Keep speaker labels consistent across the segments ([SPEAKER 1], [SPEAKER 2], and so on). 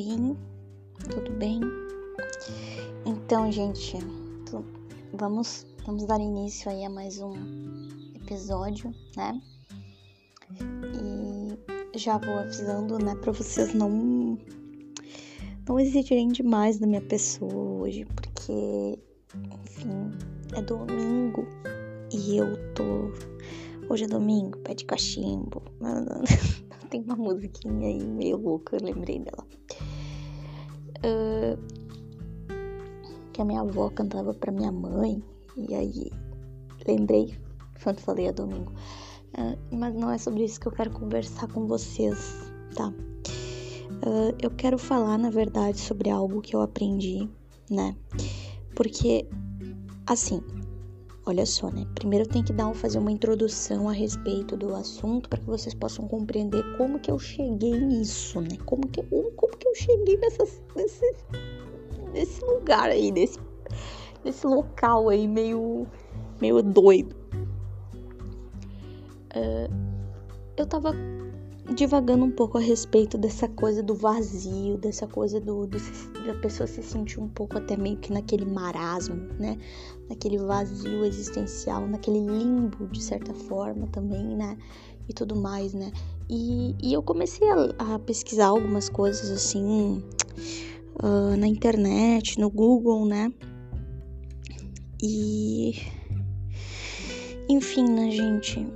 [SPEAKER 1] Oi, tudo bem? Então, gente, vamos, vamos dar início aí a mais um episódio, né? E já vou avisando, né, pra vocês não, não exigirem demais da minha pessoa hoje, porque, enfim, é domingo e eu tô. Hoje é domingo, pé de cachimbo. Tem uma musiquinha aí meio louca, eu lembrei dela. Uh, que a minha avó cantava pra minha mãe. E aí lembrei quando falei a domingo. Uh, mas não é sobre isso que eu quero conversar com vocês, tá? Uh, eu quero falar, na verdade, sobre algo que eu aprendi, né? Porque, assim, Olha só, né? Primeiro tem que dar fazer uma introdução a respeito do assunto para que vocês possam compreender como que eu cheguei nisso, né? Como que, como que eu cheguei nesse, nesse lugar aí, nesse, nesse local aí meio, meio doido. Uh, eu tava divagando um pouco a respeito dessa coisa do vazio, dessa coisa do, do, da pessoa se sentir um pouco até meio que naquele marasmo, né? Naquele vazio existencial, naquele limbo de certa forma também, né? E tudo mais, né? E, e eu comecei a, a, pesquisar algumas coisas assim uh, na internet, no Google, né? E enfim, né, gente?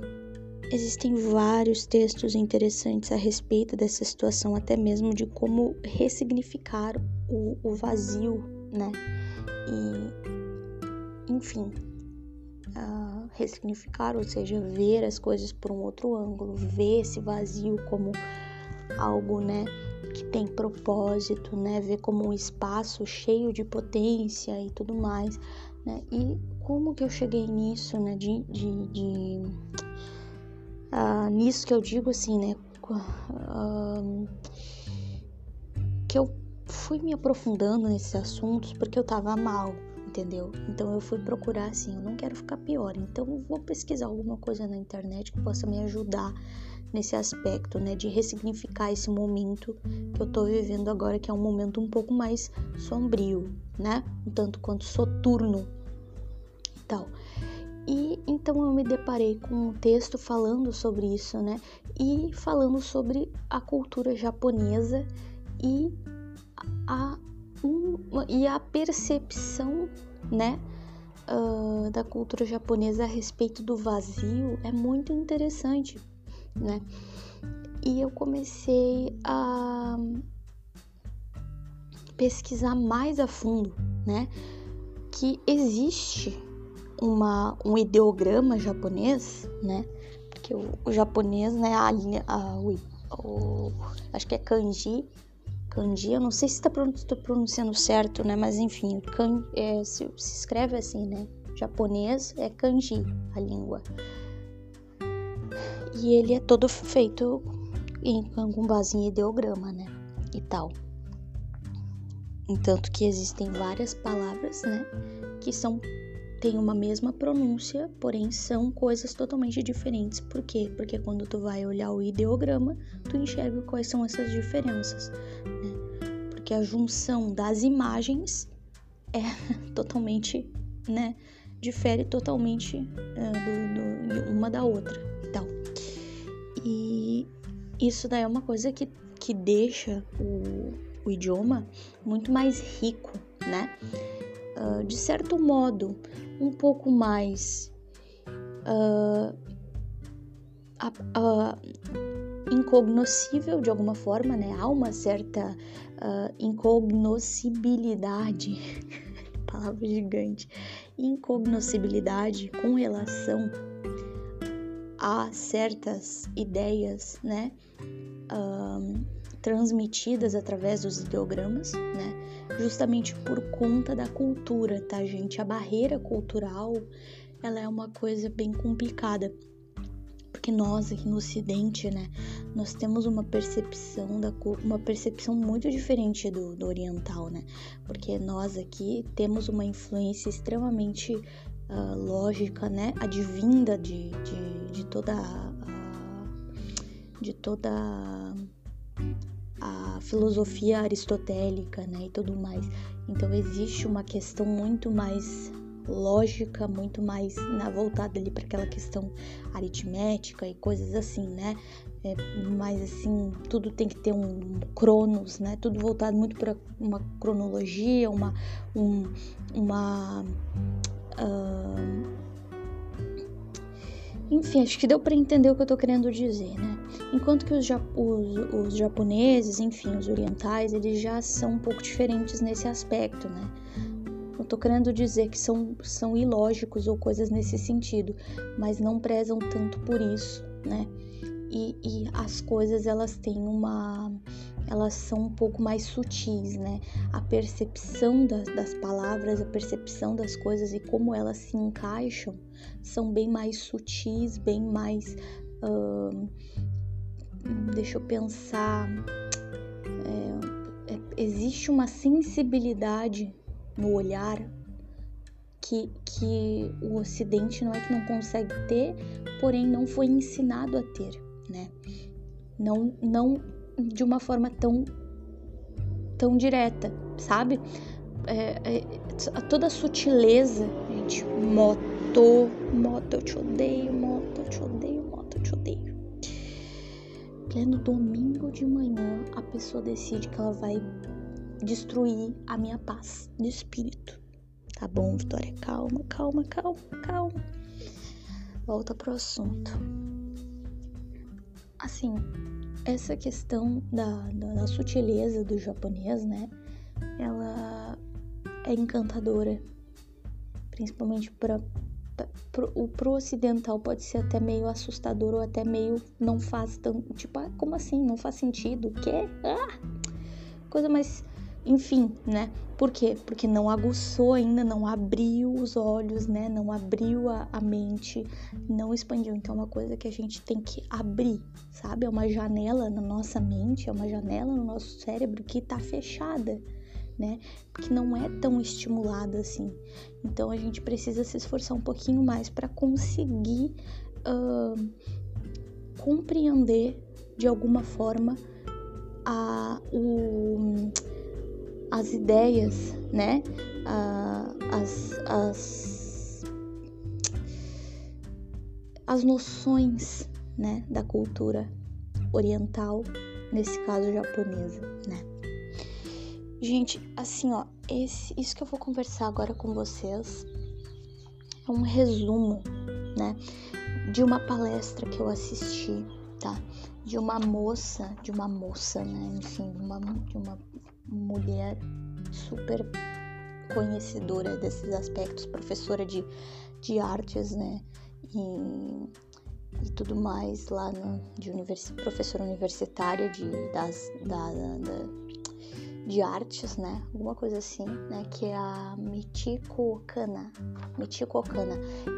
[SPEAKER 1] Existem vários textos interessantes a respeito dessa situação, até mesmo de como ressignificar o, o vazio, né? E, enfim, uh, ressignificar, ou seja, ver as coisas por um outro ângulo, ver esse vazio como algo, né, que tem propósito, né, ver como um espaço cheio de potência e tudo mais, né? E como que eu cheguei nisso, né, de, de, de uh, nisso que eu digo assim, né? Uh, que eu fui me aprofundando nesses assuntos porque eu tava mal, entendeu? Então eu fui procurar assim, eu não quero ficar pior, então eu vou pesquisar alguma coisa na internet que possa me ajudar nesse aspecto, né, de ressignificar esse momento que eu tô vivendo agora, que é um momento um pouco mais sombrio, né? Um tanto quanto soturno tal. E então eu me deparei com um texto falando sobre isso, né? E falando sobre a cultura japonesa e a, e a percepção, né? Uh, da cultura japonesa a respeito do vazio é muito interessante, né? E eu comecei a pesquisar mais a fundo, né? Que existe uma, um ideograma japonês, né? Porque o, o japonês, né, a a, o, o, acho que é kanji, kanji, eu não sei se está pronunciando certo, né? Mas enfim, kan, é, se, se escreve assim, né? Japonês é kanji, a língua. E ele é todo feito em, com base em ideograma, né? E tal. Entanto que existem várias palavras, né? Que são têm uma mesma pronúncia, porém são coisas totalmente diferentes. Por quê? Porque quando tu vai olhar o ideograma, tu enxerga quais são essas diferenças, né? Porque a junção das imagens é totalmente, né? Difere totalmente uh, do, do, uma da outra e tal. E isso daí é uma coisa que, que deixa o, o idioma muito mais rico, né? Uh, de certo modo, um pouco mais uh, incognoscível de alguma forma, né? Há uma certa uh, incognoscibilidade, palavra gigante, incognoscibilidade com relação a certas ideias, né? transmitidas através dos ideogramas, né? Justamente por conta da cultura, tá, gente? A barreira cultural, ela é uma coisa bem complicada. Porque nós aqui no ocidente, né, nós temos uma percepção da uma percepção muito diferente do, do oriental, né? Porque nós aqui temos uma influência extremamente uh, lógica, né, advinda de, de, de toda a, de toda a filosofia aristotélica, né, e tudo mais. Então existe uma questão muito mais lógica, muito mais na voltada ali para aquela questão aritmética e coisas assim, né? É, mas assim, tudo tem que ter um, cronos, né? Tudo voltado muito para uma cronologia, uma um, uma uh, enfim, acho que deu para entender o que eu tô querendo dizer, né? Enquanto que os, os, os, japoneses, enfim, os orientais, eles já são um pouco diferentes nesse aspecto, né? Não tô querendo dizer que são, são ilógicos ou coisas nesse sentido, mas não prezam tanto por isso, né? E, e as coisas, elas têm uma elas são um pouco mais sutis, né? A percepção das, das palavras, a percepção das coisas e como elas se encaixam são bem mais sutis, bem mais. Uh, deixa eu pensar. É, é, existe uma sensibilidade no olhar que, que o Ocidente não é que não consegue ter, porém não foi ensinado a ter, né? Não, não de uma forma tão tão direta, sabe? É, é, toda a sutileza, gente, moto, moto, eu te odeio, moto, eu te odeio, moto, eu te odeio. Pleno domingo de manhã, a pessoa decide que ela vai destruir a minha paz de espírito. Tá bom, Vitória? Calma, calma, calma, calma. Volta pro assunto. Assim, essa questão da, da, da sutileza do japonês, né? Ela é encantadora, principalmente para o pro ocidental pode ser até meio assustador ou até meio não faz tanto, tipo, ah, como assim? Não faz sentido? O quê? Ah! Coisa mais enfim, né? Por quê? Porque não aguçou ainda, não abriu os olhos, né? Não abriu a, a mente, não expandiu. Então é uma coisa que a gente tem que abrir, sabe? É uma janela na nossa mente, é uma janela no nosso cérebro que tá fechada, né? Porque não é tão estimulada assim. Então a gente precisa se esforçar um pouquinho mais para conseguir uh, compreender de alguma forma a, o as ideias, né? as, as, as noções, né? Da cultura oriental, nesse caso japonesa, né? Gente, assim, ó, esse, isso que eu vou conversar agora com vocês é um resumo, né? De uma palestra que eu assisti, tá? De uma moça, de uma moça, né? Enfim, de uma, de uma mulher super conhecedora desses aspectos, professora de, de artes, né? E, e tudo mais lá no, de universi professora universitária de, das, da, da, de artes, né? Alguma coisa assim, né? Que é a Michiko Okana. Michiko Okana.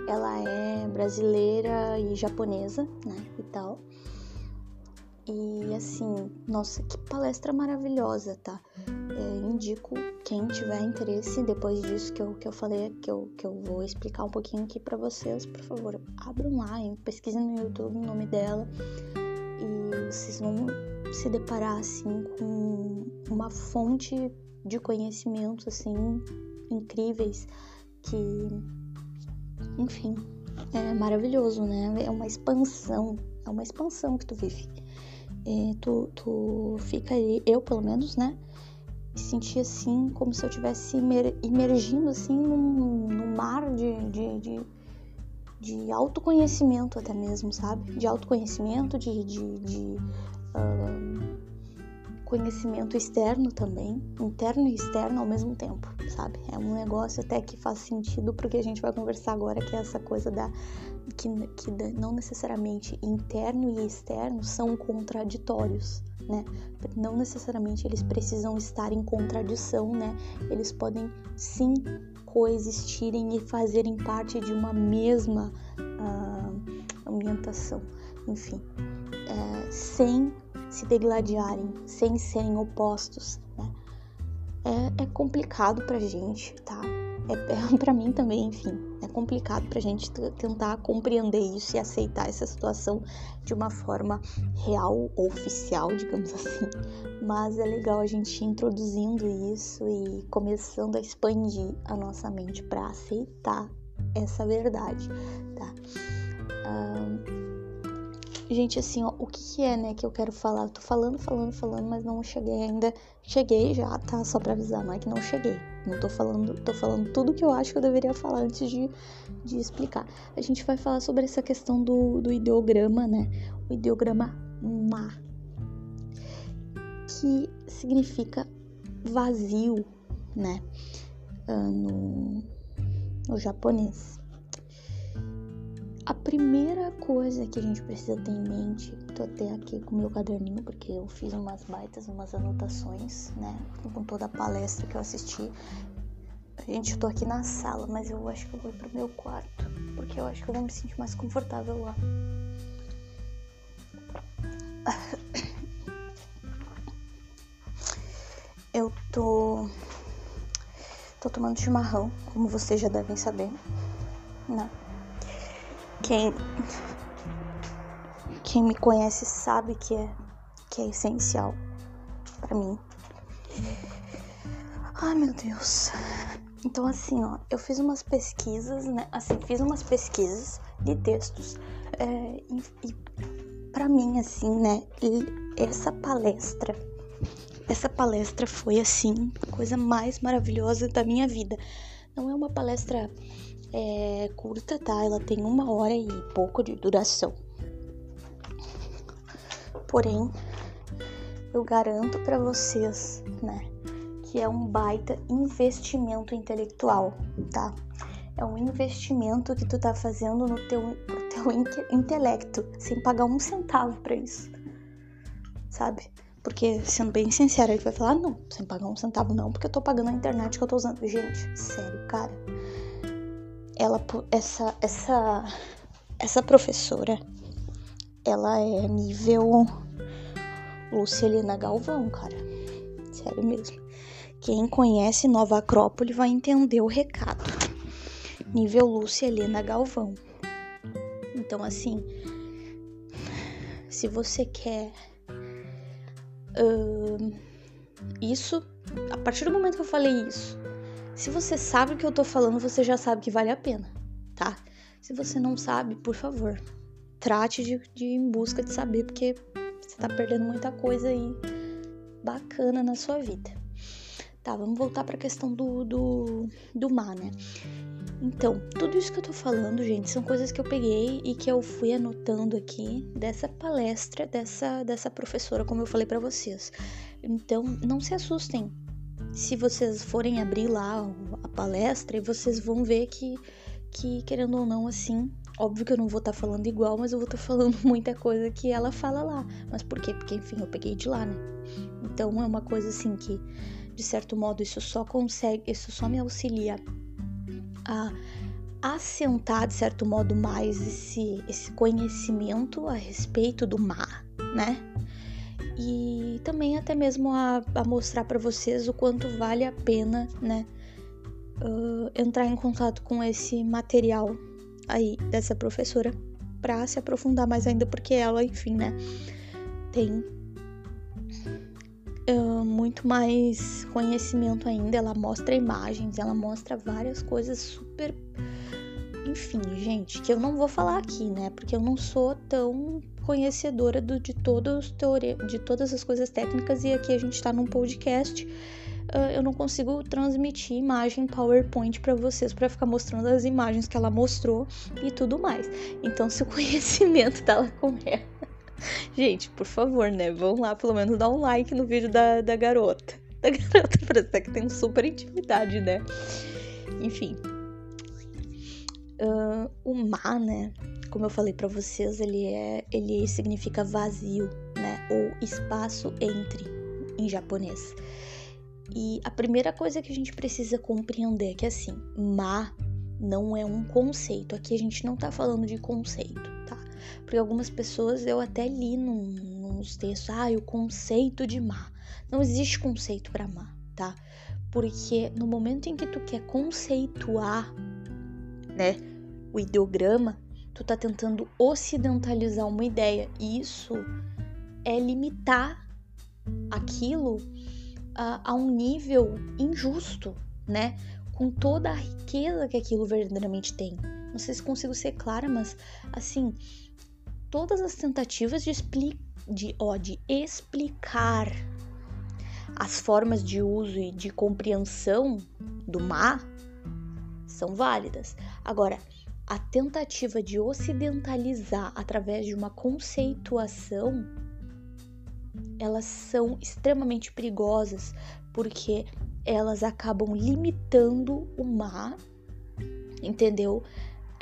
[SPEAKER 1] Ela é brasileira e japonesa, né? E tal. E assim, nossa, que palestra maravilhosa, tá? É, indico quem tiver interesse, depois disso que eu, que eu falei, que eu, que eu vou explicar um pouquinho aqui para vocês, por favor, abram lá, pesquisem no YouTube o nome dela e vocês vão se deparar assim com uma fonte de conhecimentos assim incríveis que, enfim, é maravilhoso, né? É uma expansão, é uma expansão que tu vive é, tu, tu fica ali, eu pelo menos, né? Me senti assim, como se eu tivesse imergindo assim num, num mar de, de, de, de, autoconhecimento até mesmo, sabe? De autoconhecimento, de, de, de uh, conhecimento externo também, interno e externo ao mesmo tempo, sabe? É um negócio até que faz sentido porque a gente vai conversar agora, que é essa coisa da que, que não necessariamente interno e externo são contraditórios, né? Não necessariamente eles precisam estar em contradição, né? Eles podem sim coexistirem e fazerem parte de uma mesma uh, ambientação, enfim, é, sem se degladiarem, sem serem opostos, né? É, é complicado pra gente, tá? É, é para mim também, enfim, é complicado pra gente tentar compreender isso e aceitar essa situação de uma forma real ou oficial, digamos assim. Mas é legal a gente introduzindo isso e começando a expandir a nossa mente para aceitar essa verdade, tá? Gente, assim, ó, o que, que, é, né, que eu quero falar? Eu tô falando, falando, falando, mas não cheguei ainda. Cheguei já, tá? Só pra avisar, não é que não cheguei. Não tô falando, tô falando tudo que eu acho que eu deveria falar antes de, de explicar. A gente vai falar sobre essa questão do, do ideograma, né? O ideograma ma, que significa vazio, né? Uh, no, no japonês. A primeira coisa que a gente precisa ter em mente, tô até aqui com meu caderninho porque eu fiz umas baitas, umas anotações, né, com toda a palestra que eu assisti. Gente, eu tô aqui na sala, mas eu acho que eu vou pro meu quarto, porque eu acho que eu vou me sentir mais confortável lá. Eu tô tô tomando chimarrão, como vocês já devem saber, né? Quem quem me conhece sabe que é que é essencial para mim. Ai, meu Deus. Então assim, ó, eu fiz umas pesquisas, né? Assim, fiz umas pesquisas de textos é, e, e para mim assim, né? Essa palestra, essa palestra foi assim a coisa mais maravilhosa da minha vida. Não é uma palestra é curta, tá? Ela tem uma hora e pouco de duração. Porém, eu garanto para vocês, né, que é um baita investimento intelectual, tá? É um investimento que tu tá fazendo no teu, no teu intelecto, sem pagar um centavo para isso, sabe? Porque, sendo bem sincera, ele vai falar: ah, não, sem pagar um centavo não, porque eu tô pagando a internet que eu tô usando. Gente, sério, cara ela essa essa essa professora ela é nível Lucilina Galvão, cara. Sério mesmo. Quem conhece Nova Acrópole vai entender o recado. Nível Lúcia Helena Galvão. Então, assim, se você quer uh, isso, a partir do momento que eu falei isso, se você sabe o que eu tô falando, você já sabe que vale a pena, tá? Se você não sabe, por favor, trate de, de ir em busca de saber, porque você tá perdendo muita coisa aí bacana na sua vida. Tá, vamos voltar pra questão do, do, do mar, né? Então, tudo isso que eu tô falando, gente, são coisas que eu peguei e que eu fui anotando aqui dessa palestra dessa, dessa professora, como eu falei para vocês. Então, não se assustem se vocês forem abrir lá a palestra, vocês vão ver que, que querendo ou não, assim, óbvio que eu não vou estar tá falando igual, mas eu vou estar tá falando muita coisa que ela fala lá. Mas por quê? Porque, enfim, eu peguei de lá, né? Então é uma coisa assim que, de certo modo, isso só consegue, isso só me auxilia a assentar, de certo modo, mais esse, esse conhecimento a respeito do mar, né? e também até mesmo a, a mostrar para vocês o quanto vale a pena, né, uh, entrar em contato com esse material aí dessa professora para se aprofundar mais ainda, porque ela, enfim, né, tem uh, muito mais conhecimento ainda. Ela mostra imagens, ela mostra várias coisas super. Enfim, gente, que eu não vou falar aqui, né? Porque eu não sou tão conhecedora do, de, todos, de todas as coisas técnicas e aqui a gente está num podcast. Uh, eu não consigo transmitir imagem PowerPoint para vocês para ficar mostrando as imagens que ela mostrou e tudo mais. Então, se o conhecimento tá lá com ela. Gente, por favor, né? Vão lá pelo menos dar um like no vídeo da, da garota. Da garota, parece que tem super intimidade, né? Enfim. Uh, o mar, né? como eu falei para vocês, ele é, ele significa vazio, né? Ou espaço entre em japonês. E a primeira coisa que a gente precisa compreender é que assim, ma não é um conceito. Aqui a gente não tá falando de conceito, tá? Porque algumas pessoas eu até li num, nos textos, ah, o conceito de ma. Não existe conceito para ma, tá? Porque no momento em que tu quer conceituar né, o ideograma, tu tá tentando ocidentalizar uma ideia. E isso é limitar aquilo a, a um nível injusto, né? Com toda a riqueza que aquilo verdadeiramente tem. Não sei se consigo ser clara, mas assim, todas as tentativas de, de, ó, de explicar as formas de uso e de compreensão do mar são válidas. Agora, a tentativa de ocidentalizar através de uma conceituação, elas são extremamente perigosas porque elas acabam limitando o mar, entendeu?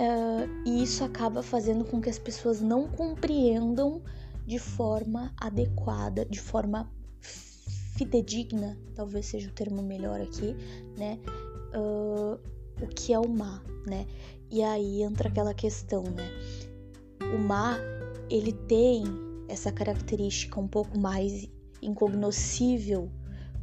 [SPEAKER 1] Uh, e isso acaba fazendo com que as pessoas não compreendam de forma adequada, de forma fidedigna, talvez seja o termo melhor aqui, né? Uh, o que é o mar, né? E aí entra aquela questão, né? O mar, ele tem essa característica um pouco mais incognoscível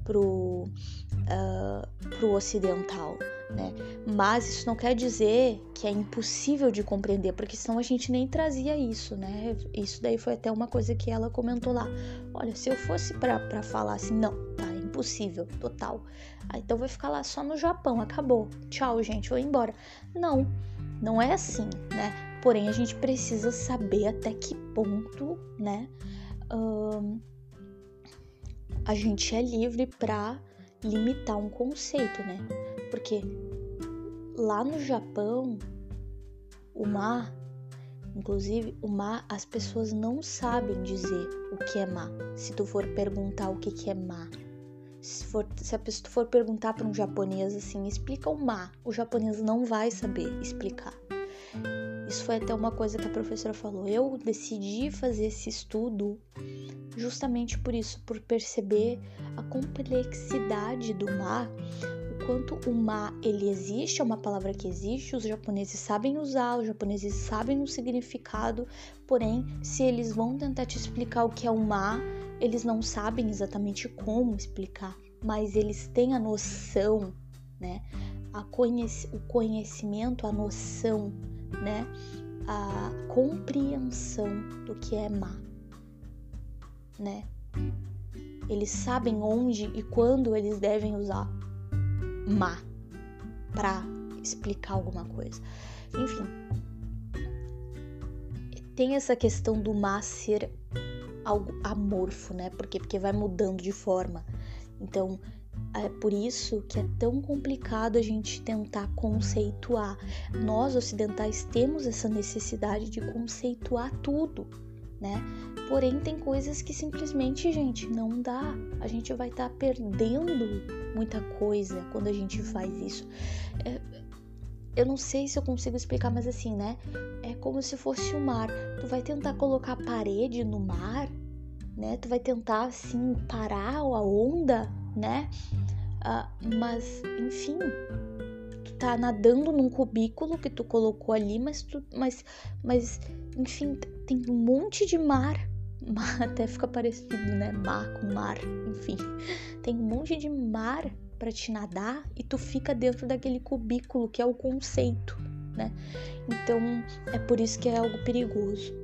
[SPEAKER 1] pro, uh, pro ocidental, né? Mas isso não quer dizer que é impossível de compreender, porque senão a gente nem trazia isso, né? Isso daí foi até uma coisa que ela comentou lá. Olha, se eu fosse para falar assim, não, tá, é impossível, total. Ah, então vai ficar lá só no Japão, acabou. Tchau, gente, vou embora. Não, não é assim, né? Porém, a gente precisa saber até que ponto, né? A gente é livre para limitar um conceito, né? Porque lá no Japão, o mar, inclusive o mar, as pessoas não sabem dizer o que é mar. Se tu for perguntar o que, que é mar, se, for, se a pessoa for perguntar para um japonês assim, explica o mar, o japonês não vai saber explicar. Isso foi até uma coisa que a professora falou. Eu decidi fazer esse estudo justamente por isso, por perceber a complexidade do mar, o quanto o mar ele existe, é uma palavra que existe, os japoneses sabem usar, os japoneses sabem o significado, porém, se eles vão tentar te explicar o que é o mar, eles não sabem exatamente como explicar, mas eles têm a noção, né? A conhec o conhecimento, a noção, né? A compreensão do que é mar né? Eles sabem onde e quando eles devem usar má para explicar alguma coisa. Enfim, tem essa questão do má ser algo amorfo, né? Porque porque vai mudando de forma. Então, é por isso que é tão complicado a gente tentar conceituar. Nós ocidentais temos essa necessidade de conceituar tudo, né? Porém, tem coisas que simplesmente, gente, não dá. A gente vai estar tá perdendo muita coisa quando a gente faz isso. É, eu não sei se eu consigo explicar, mas assim, né? É como se fosse o mar. Tu vai tentar colocar parede no mar, né? Tu vai tentar, assim, parar a onda, né? Ah, mas, enfim, tu tá nadando num cubículo que tu colocou ali, mas tu, mas, mas, enfim, tem um monte de mar até fica parecido, né? Mar com mar, enfim. Tem um monte de mar para te nadar e tu fica dentro daquele cubículo que é o conceito, né? Então é por isso que é algo perigoso.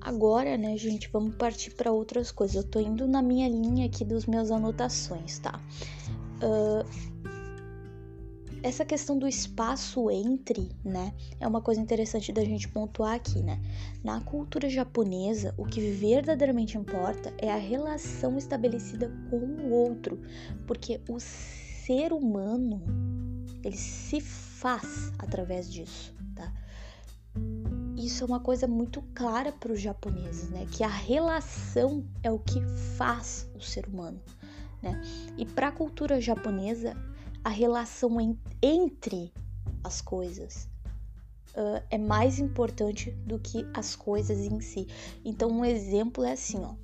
[SPEAKER 1] Agora, né, gente, vamos partir para outras coisas. Eu tô indo na minha linha aqui dos meus anotações, tá? Uh, essa questão do espaço entre, né, é uma coisa interessante da gente pontuar aqui, né? Na cultura japonesa, o que verdadeiramente importa é a relação estabelecida com o outro, porque o ser humano ele se faz através disso, tá? Isso é uma coisa muito clara para os japoneses, né? Que a relação é o que faz o ser humano, né? E para a cultura japonesa, a relação en entre as coisas uh, é mais importante do que as coisas em si. Então, um exemplo é assim, ó.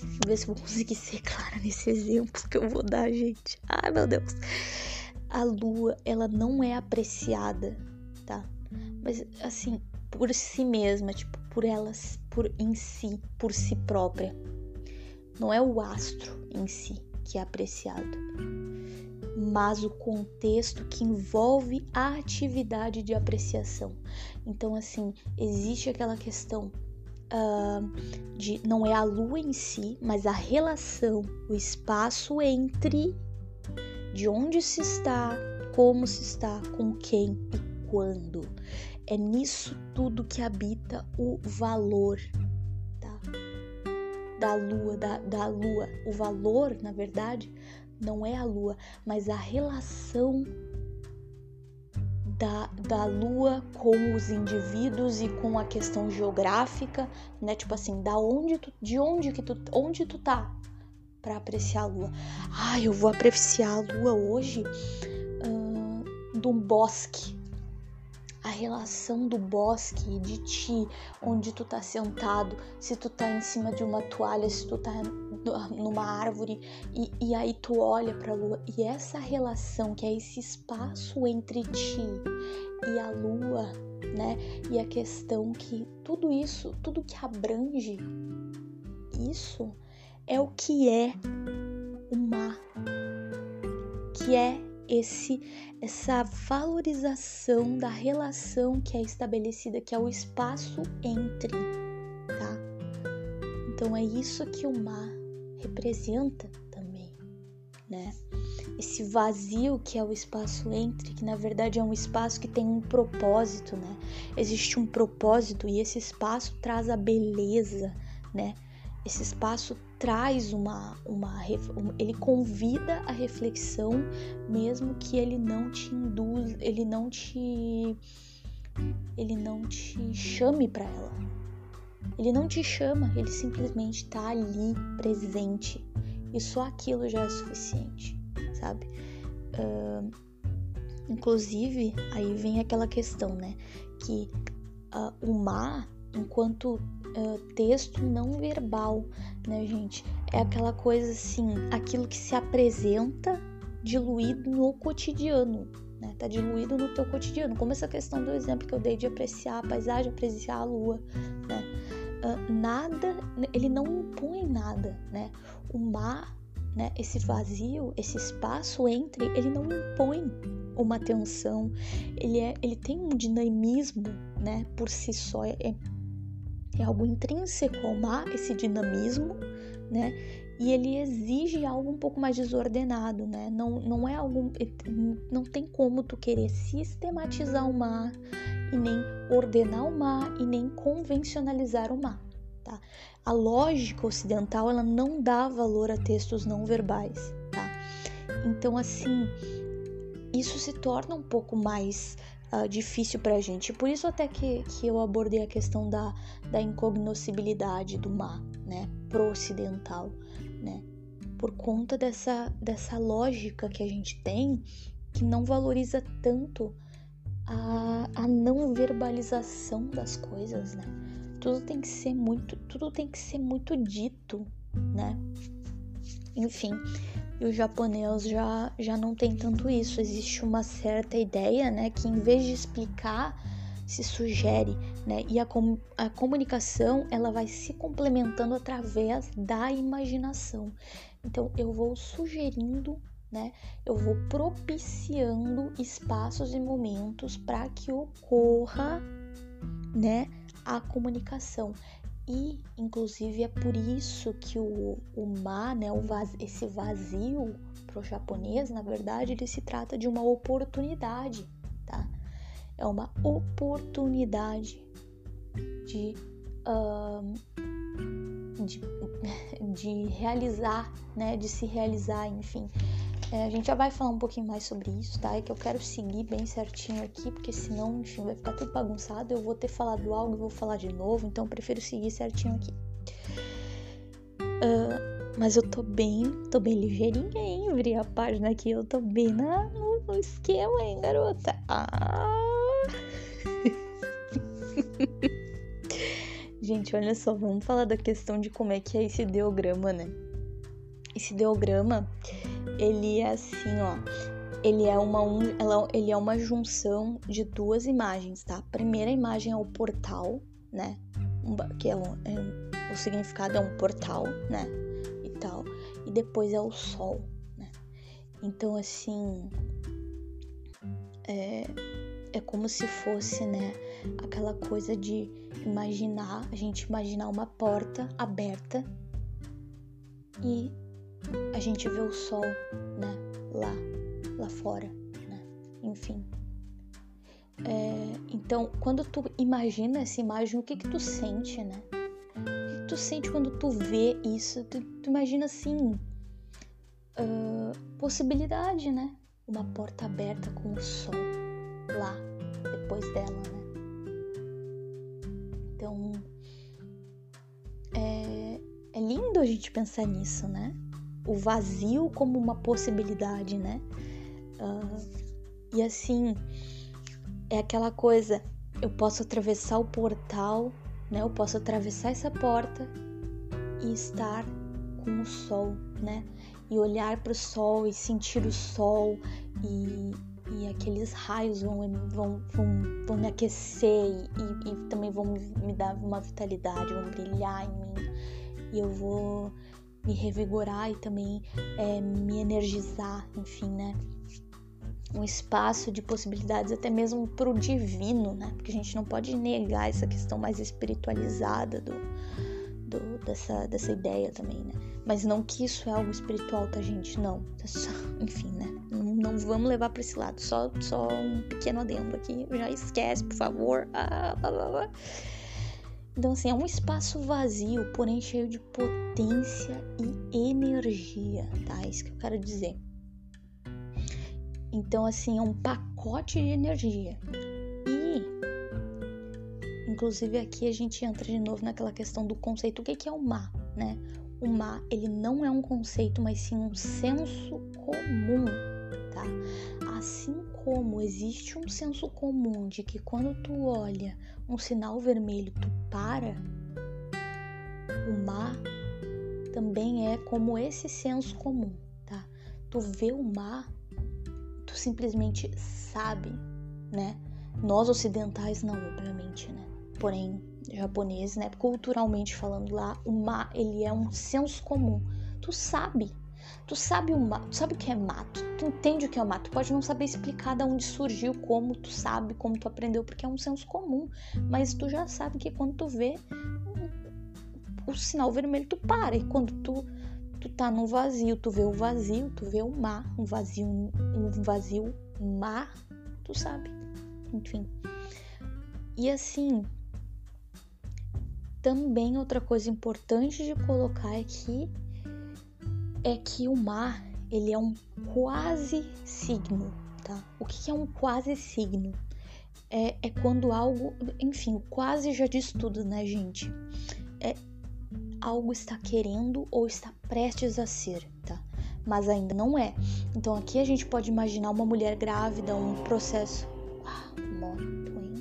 [SPEAKER 1] Deixa eu ver se vou conseguir ser clara nesse exemplo que eu vou dar, gente. Ai, meu Deus. A lua, ela não é apreciada, tá? Mas, assim, por si mesma, tipo, por elas, por em si, por si própria. Não é o astro em si que é apreciado mas o contexto que envolve a atividade de apreciação. Então, assim, existe aquela questão uh, de não é a lua em si, mas a relação, o espaço entre de onde se está, como se está, com quem e quando. É nisso tudo que habita o valor tá? da lua, da, da lua. O valor, na verdade, não é a lua, mas a relação da, da lua com os indivíduos e com a questão geográfica, né? Tipo assim, da onde tu, de onde que tu, onde tu tá para apreciar a lua? Ah, eu vou apreciar a lua hoje uh, de um bosque a relação do bosque de ti, onde tu tá sentado, se tu tá em cima de uma toalha, se tu tá numa árvore e, e aí tu olha para a lua e essa relação que é esse espaço entre ti e a lua, né? E a questão que tudo isso, tudo que abrange isso é o que é o mar, que é esse essa valorização da relação que é estabelecida, que é o espaço entre, tá? Então é isso que o mar representa também, né? Esse vazio que é o espaço entre, que na verdade é um espaço que tem um propósito, né? Existe um propósito e esse espaço traz a beleza, né? Esse espaço traz uma, uma ele convida a reflexão, mesmo que ele não te induz, ele não te ele não te chame para ela. Ele não te chama, ele simplesmente está ali presente e só aquilo já é suficiente, sabe? Uh, inclusive, aí vem aquela questão, né? Que uh, o mar, enquanto uh, texto não verbal, né, gente? É aquela coisa assim, aquilo que se apresenta diluído no cotidiano, né? Tá diluído no teu cotidiano, como essa questão do exemplo que eu dei de apreciar a paisagem, apreciar a lua, né? Uh, nada, ele não impõe nada, né? O mar, né? Esse vazio, esse espaço entre, ele não impõe uma tensão, ele é, ele tem um dinamismo, né? Por si só, é, é algo intrínseco ao mar, esse dinamismo, né? E ele exige algo um pouco mais desordenado, né? Não, não é algo. Não tem como tu querer sistematizar o mar e nem ordenar o mar e nem convencionalizar o mar, tá? A lógica ocidental, ela não dá valor a textos não verbais, tá? Então, assim, isso se torna um pouco mais uh, difícil para a gente. Por isso até que, que eu abordei a questão da, da incognoscibilidade do mar, né, pro ocidental, né, por conta dessa, dessa lógica que a gente tem que não valoriza tanto a, a não verbalização das coisas, né? Tudo tem que ser muito, tudo tem que ser muito dito, né? Enfim, o japonês já, já não tem tanto isso. Existe uma certa ideia, né, que em vez de explicar, se sugere, né? E a, com, a comunicação ela vai se complementando através da imaginação. Então eu vou sugerindo, né? Eu vou propiciando espaços e momentos para que ocorra, né? A comunicação. E, inclusive, é por isso que o, o ma, né, o vaz, esse vazio para o japonês, na verdade, ele se trata de uma oportunidade, tá? É uma oportunidade de, uh, de, de realizar, né, de se realizar, enfim. É, a gente já vai falar um pouquinho mais sobre isso, tá? É que eu quero seguir bem certinho aqui, porque senão, enfim, vai ficar tudo bagunçado. Eu vou ter falado algo e vou falar de novo, então eu prefiro seguir certinho aqui. Uh, mas eu tô bem, tô bem ligeirinha, hein? Abri a página aqui, eu tô bem na, no, no esquema, hein, garota? Ah! Gente, olha só, vamos falar da questão de como é que é esse ideograma, né? Esse ideograma ele é assim, ó. Ele é uma, um, ela, ele é uma junção de duas imagens, tá? A primeira imagem é o portal, né? Que é, é o significado é um portal, né? E tal. E depois é o sol, né? Então, assim, é, é como se fosse, né, aquela coisa de imaginar, a gente imaginar uma porta aberta e a gente vê o sol, né, lá, lá fora, né, enfim. É, então, quando tu imagina essa imagem, o que que tu sente, né? O que, tu sente quando tu vê isso? Tu, tu imagina assim, uh, possibilidade, né? Uma porta aberta com o sol lá, depois dela, né? Então, é, é lindo a gente pensar nisso, né? O vazio como uma possibilidade, né? Uh, e assim, é aquela coisa, eu posso atravessar o portal, né? Eu posso atravessar essa porta e estar com o sol, né? E olhar para o sol e sentir o sol e, e aqueles raios vão, vão, vão, vão me aquecer e, e também vão me dar uma vitalidade, vão brilhar em mim e eu vou me revigorar e também é, me energizar, enfim, né? um espaço de possibilidades até mesmo para o divino, né? Porque a gente não pode negar essa questão mais espiritualizada do, do, dessa, dessa ideia também, né? Mas não que isso é algo espiritual, tá, gente? Não. É só, enfim, né? Não, não vamos levar para esse lado. Só, só um pequeno adendo aqui. Já esquece, por favor. Ah, blá, blá, blá. Então, assim, é um espaço vazio, porém cheio de potência e energia, tá? É isso que eu quero dizer. Então, assim, é um pacote de energia. E, inclusive, aqui a gente entra de novo naquela questão do conceito. O que é o mar, né? O mar, ele não é um conceito, mas sim um senso comum, como existe um senso comum de que quando tu olha um sinal vermelho, tu para, o mar também é como esse senso comum, tá? Tu vê o mar tu simplesmente sabe, né? Nós ocidentais não, obviamente, né? Porém, japonês, né? Culturalmente falando lá, o ma ele é um senso comum. Tu sabe. Tu sabe o ma, tu sabe o que é mato, tu entende o que é o mato, tu pode não saber explicar de onde surgiu, como tu sabe, como tu aprendeu, porque é um senso comum, mas tu já sabe que quando tu vê o, sinal vermelho, tu para, e quando tu tu tá no vazio, tu vê o vazio, tu vê o mar, um vazio, um vazio mar, tu sabe. Enfim. E assim, também outra coisa importante de colocar aqui é que o mar, ele é um quase signo, tá? O que é um quase signo? É, é quando algo, enfim, o quase já diz tudo, né, gente? É algo está querendo ou está prestes a ser, tá? Mas ainda não é. Então aqui a gente pode imaginar uma mulher grávida, um processo. Uau, moto, hein?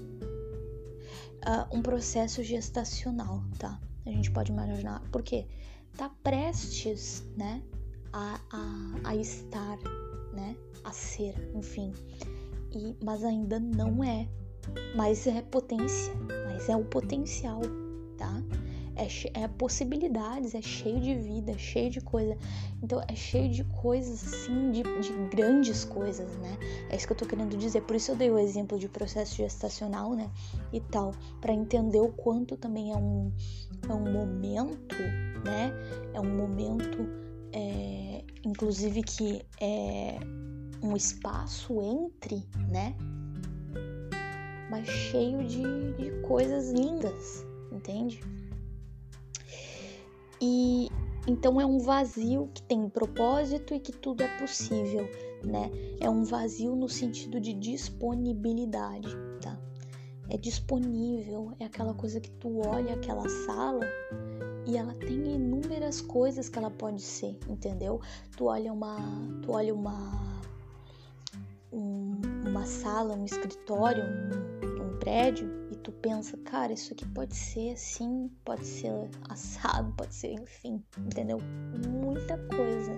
[SPEAKER 1] Uh, um processo gestacional, tá? A gente pode imaginar. Por quê? Tá prestes, né? A, a, a estar, né? A ser, enfim. E, mas ainda não é. Mas é potência. Mas é o potencial, tá? é, é possibilidades, é cheio de vida, é cheio de coisa. Então é cheio de coisas assim, de, de grandes coisas, né? É isso que eu tô querendo dizer. Por isso eu dei o exemplo de processo gestacional, né? E tal, para entender o quanto também é um, é um momento, né? É um momento, é, inclusive que é um espaço entre, né? Mas cheio de, de coisas lindas, entende? E então é um vazio que tem propósito e que tudo é possível, né? É um vazio no sentido de disponibilidade? É disponível, é aquela coisa que tu olha aquela sala e ela tem inúmeras coisas que ela pode ser, entendeu? Tu olha uma, tu olha uma um, uma sala, um escritório, um, um prédio tu pensa, cara, isso aqui pode ser assim, pode ser assado, pode ser, enfim, entendeu? Muita coisa.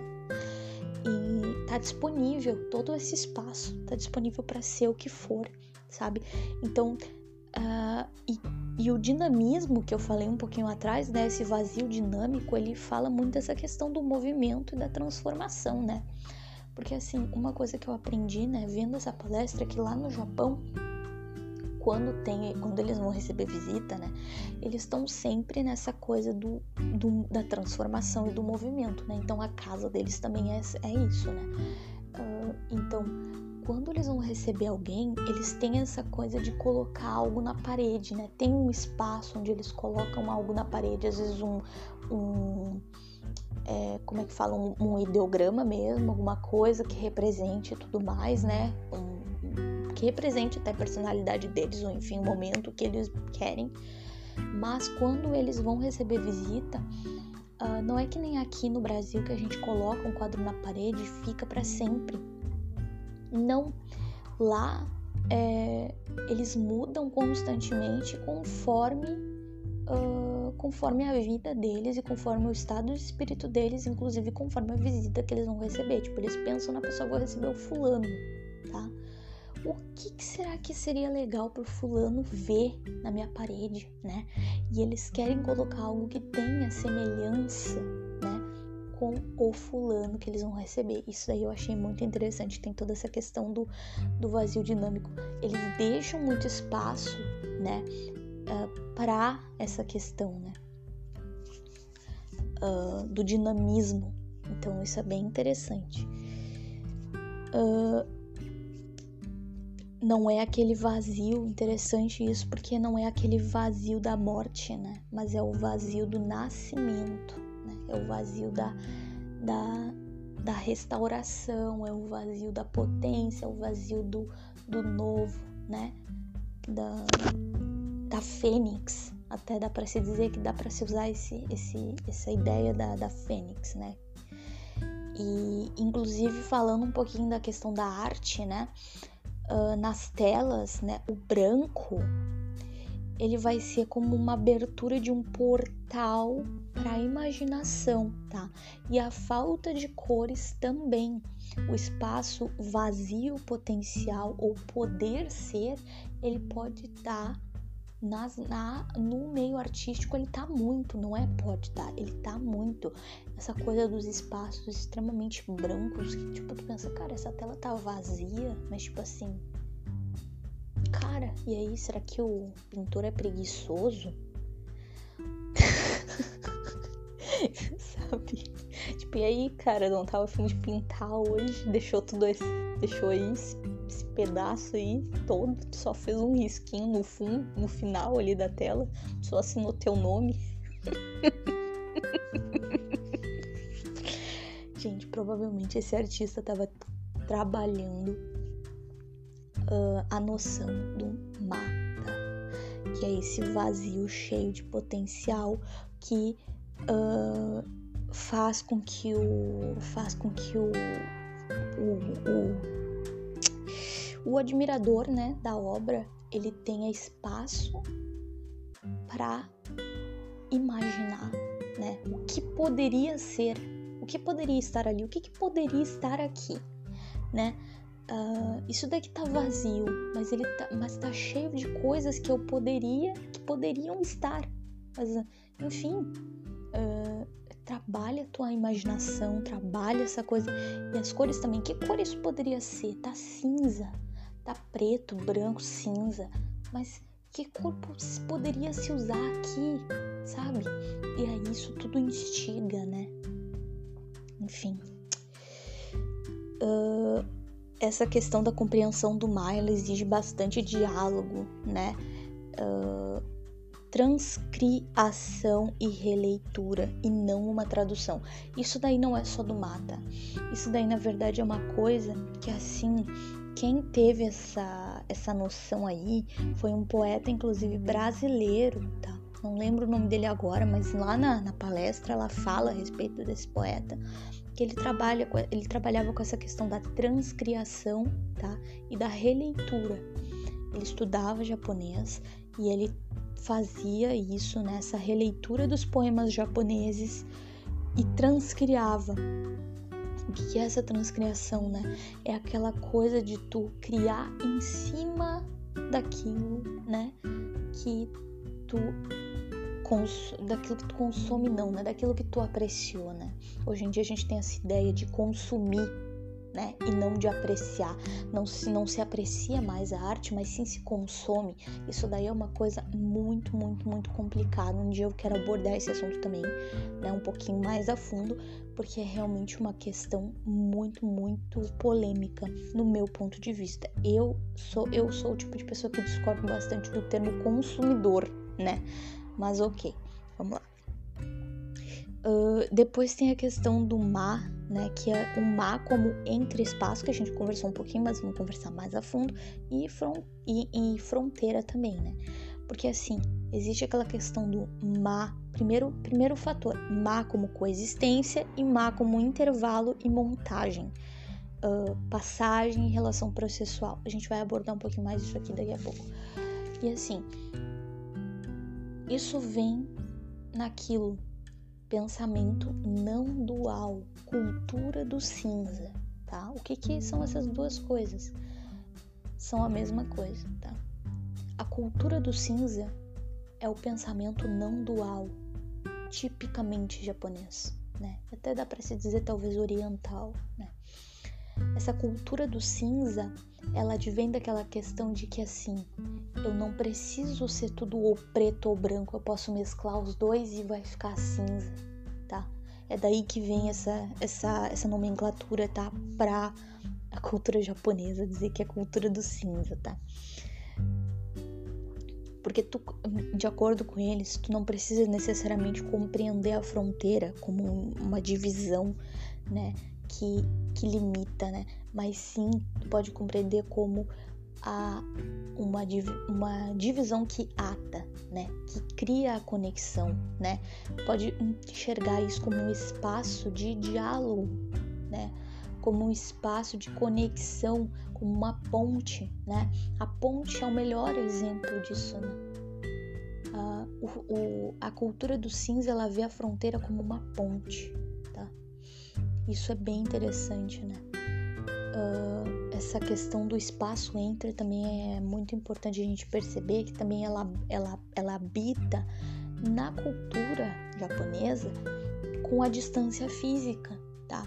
[SPEAKER 1] E tá disponível, todo esse espaço tá disponível para ser o que for, sabe? Então, uh, e, e, o dinamismo que eu falei um pouquinho atrás, né? Esse vazio dinâmico, ele fala muito dessa questão do movimento e da transformação, né? Porque assim, uma coisa que eu aprendi, né, vendo essa palestra, é que lá no Japão, quando tem, quando eles vão receber visita, né, eles estão sempre nessa coisa do, do, da transformação e do movimento, né? Então a casa deles também é, é isso, né? Então, quando eles vão receber alguém, eles têm essa coisa de colocar algo na parede, né? Tem um espaço onde eles colocam algo na parede, às vezes um, um é, como é que fala, um, um, ideograma mesmo, alguma coisa que represente tudo mais, né? Um, que represente até a personalidade deles, ou enfim, o momento que eles querem. Mas quando eles vão receber visita, uh, não é que nem aqui no Brasil que a gente coloca um quadro na parede e fica para sempre. Não. Lá é, eles mudam constantemente conforme uh, conforme a vida deles e conforme o estado de espírito deles, inclusive conforme a visita que eles vão receber. Tipo, eles pensam na pessoa, vou receber o fulano, tá? O que, que será que seria legal pro fulano ver na minha parede, né? E eles querem colocar algo que tenha semelhança, né? com o fulano que eles vão receber. Isso aí eu achei muito interessante. Tem toda essa questão do, do vazio dinâmico. Eles deixam muito espaço, né? uh, ah, para essa questão, né? Uh, do dinamismo. Então isso é bem interessante. Uh, não é aquele vazio, interessante isso, porque não é aquele vazio da morte, né? Mas é o vazio do nascimento, né? É o vazio da, da, da restauração, é o vazio da potência, é o vazio do, do novo, né? Da, da fênix. Até dá para se dizer que dá para se usar esse, esse, essa ideia da, da fênix, né? E inclusive falando um pouquinho da questão da arte, né? Uh, nas telas, né? O branco ele vai ser como uma abertura de um portal para a imaginação, tá? E a falta de cores também. O espaço vazio potencial ou poder ser, ele pode estar nas, na, no meio artístico ele tá muito, não é pode tá, ele tá muito. Essa coisa dos espaços extremamente brancos, que tipo, tu pensa, cara, essa tela tá vazia, mas tipo assim. Cara, e aí, será que o pintor é preguiçoso? Sabe? Tipo, e aí, cara, não tava afim de pintar hoje, deixou tudo esse, deixou aí esse, pedaço aí todo, só fez um risquinho no fundo, no final ali da tela, só assinou teu nome. Gente, provavelmente esse artista tava trabalhando uh, a noção do mata, que é esse vazio cheio de potencial que uh, faz com que o faz com que o, o, o, o admirador né, da obra ele tenha espaço para imaginar né, o que poderia ser, o que poderia estar ali, o que, que poderia estar aqui, né? Uh, isso daqui tá vazio, mas ele tá, mas tá cheio de coisas que eu poderia, que poderiam estar. Mas, enfim, uh, trabalha a tua imaginação, trabalha essa coisa. E as cores também. Que cor isso poderia ser? Tá cinza, tá preto, branco, cinza. Mas que cor poderia se usar aqui, sabe? E aí isso tudo instiga, né? Enfim. Uh, essa questão da compreensão do mar exige bastante diálogo, né? Uh, transcriação e releitura e não uma tradução. Isso daí não é só do Mata. Isso daí na verdade é uma coisa que assim, quem teve essa essa noção aí foi um poeta inclusive brasileiro, tá? Não lembro o nome dele agora, mas lá na, na palestra ela fala a respeito desse poeta que ele trabalha ele trabalhava com essa questão da transcriação, tá? E da releitura. Ele estudava japonês e ele fazia isso nessa releitura dos poemas japoneses e transcriava. O que é essa transcriação, né? É aquela coisa de tu criar em cima daquilo, né? Que tu daquilo que tu consome não, né? Daquilo que tu apreciou, né? Hoje em dia a gente tem essa ideia de consumir, né? E não de apreciar. Não se, não se aprecia mais a arte, mas sim se consome. Isso daí é uma coisa muito, muito, muito complicada. Um dia eu quero abordar esse assunto também, né? Um pouquinho mais a fundo, porque é realmente uma questão muito, muito polêmica no meu ponto de vista. Eu sou, eu sou o tipo de pessoa que discordo bastante do termo consumidor, né? Mas ok, vamos lá. Uh, depois tem a questão do mar, né? Que é o mar como entre espaço, que a gente conversou um pouquinho, mas vamos conversar mais a fundo, e, front, e, e fronteira também, né? Porque assim, existe aquela questão do mar, primeiro, primeiro fator, mar como coexistência e mar como intervalo e montagem. Uh, passagem e relação processual. A gente vai abordar um pouquinho mais isso aqui daqui a pouco. E assim, isso vem naquilo pensamento não dual, cultura do cinza, tá? O que que são essas duas coisas? São a mesma coisa, tá? A cultura do cinza é o pensamento não dual, tipicamente japonês, né? Até dá para se dizer talvez oriental, né? Essa cultura do cinza, ela advém daquela questão de que assim, eu não preciso ser tudo ou preto ou branco, eu posso mesclar os dois e vai ficar cinza, tá? É daí que vem essa essa essa nomenclatura, tá? Pra a cultura japonesa dizer que é a cultura do cinza, tá? Porque tu, de acordo com eles, tu não precisa necessariamente compreender a fronteira como uma divisão, né, que, que limita, né? Mas sim, tu pode compreender como a uma, uma divisão que ata, né? Que cria a conexão, né? Pode enxergar isso como um espaço de diálogo, né? Como um espaço de conexão, como uma ponte, né? A ponte é o melhor exemplo disso, né? O, o, a cultura do cinza ela vê a fronteira como uma ponte, tá? Isso é bem interessante, né? Uh, essa questão do espaço entre também é muito importante a gente perceber que também ela, ela, ela habita na cultura japonesa com a distância física, tá?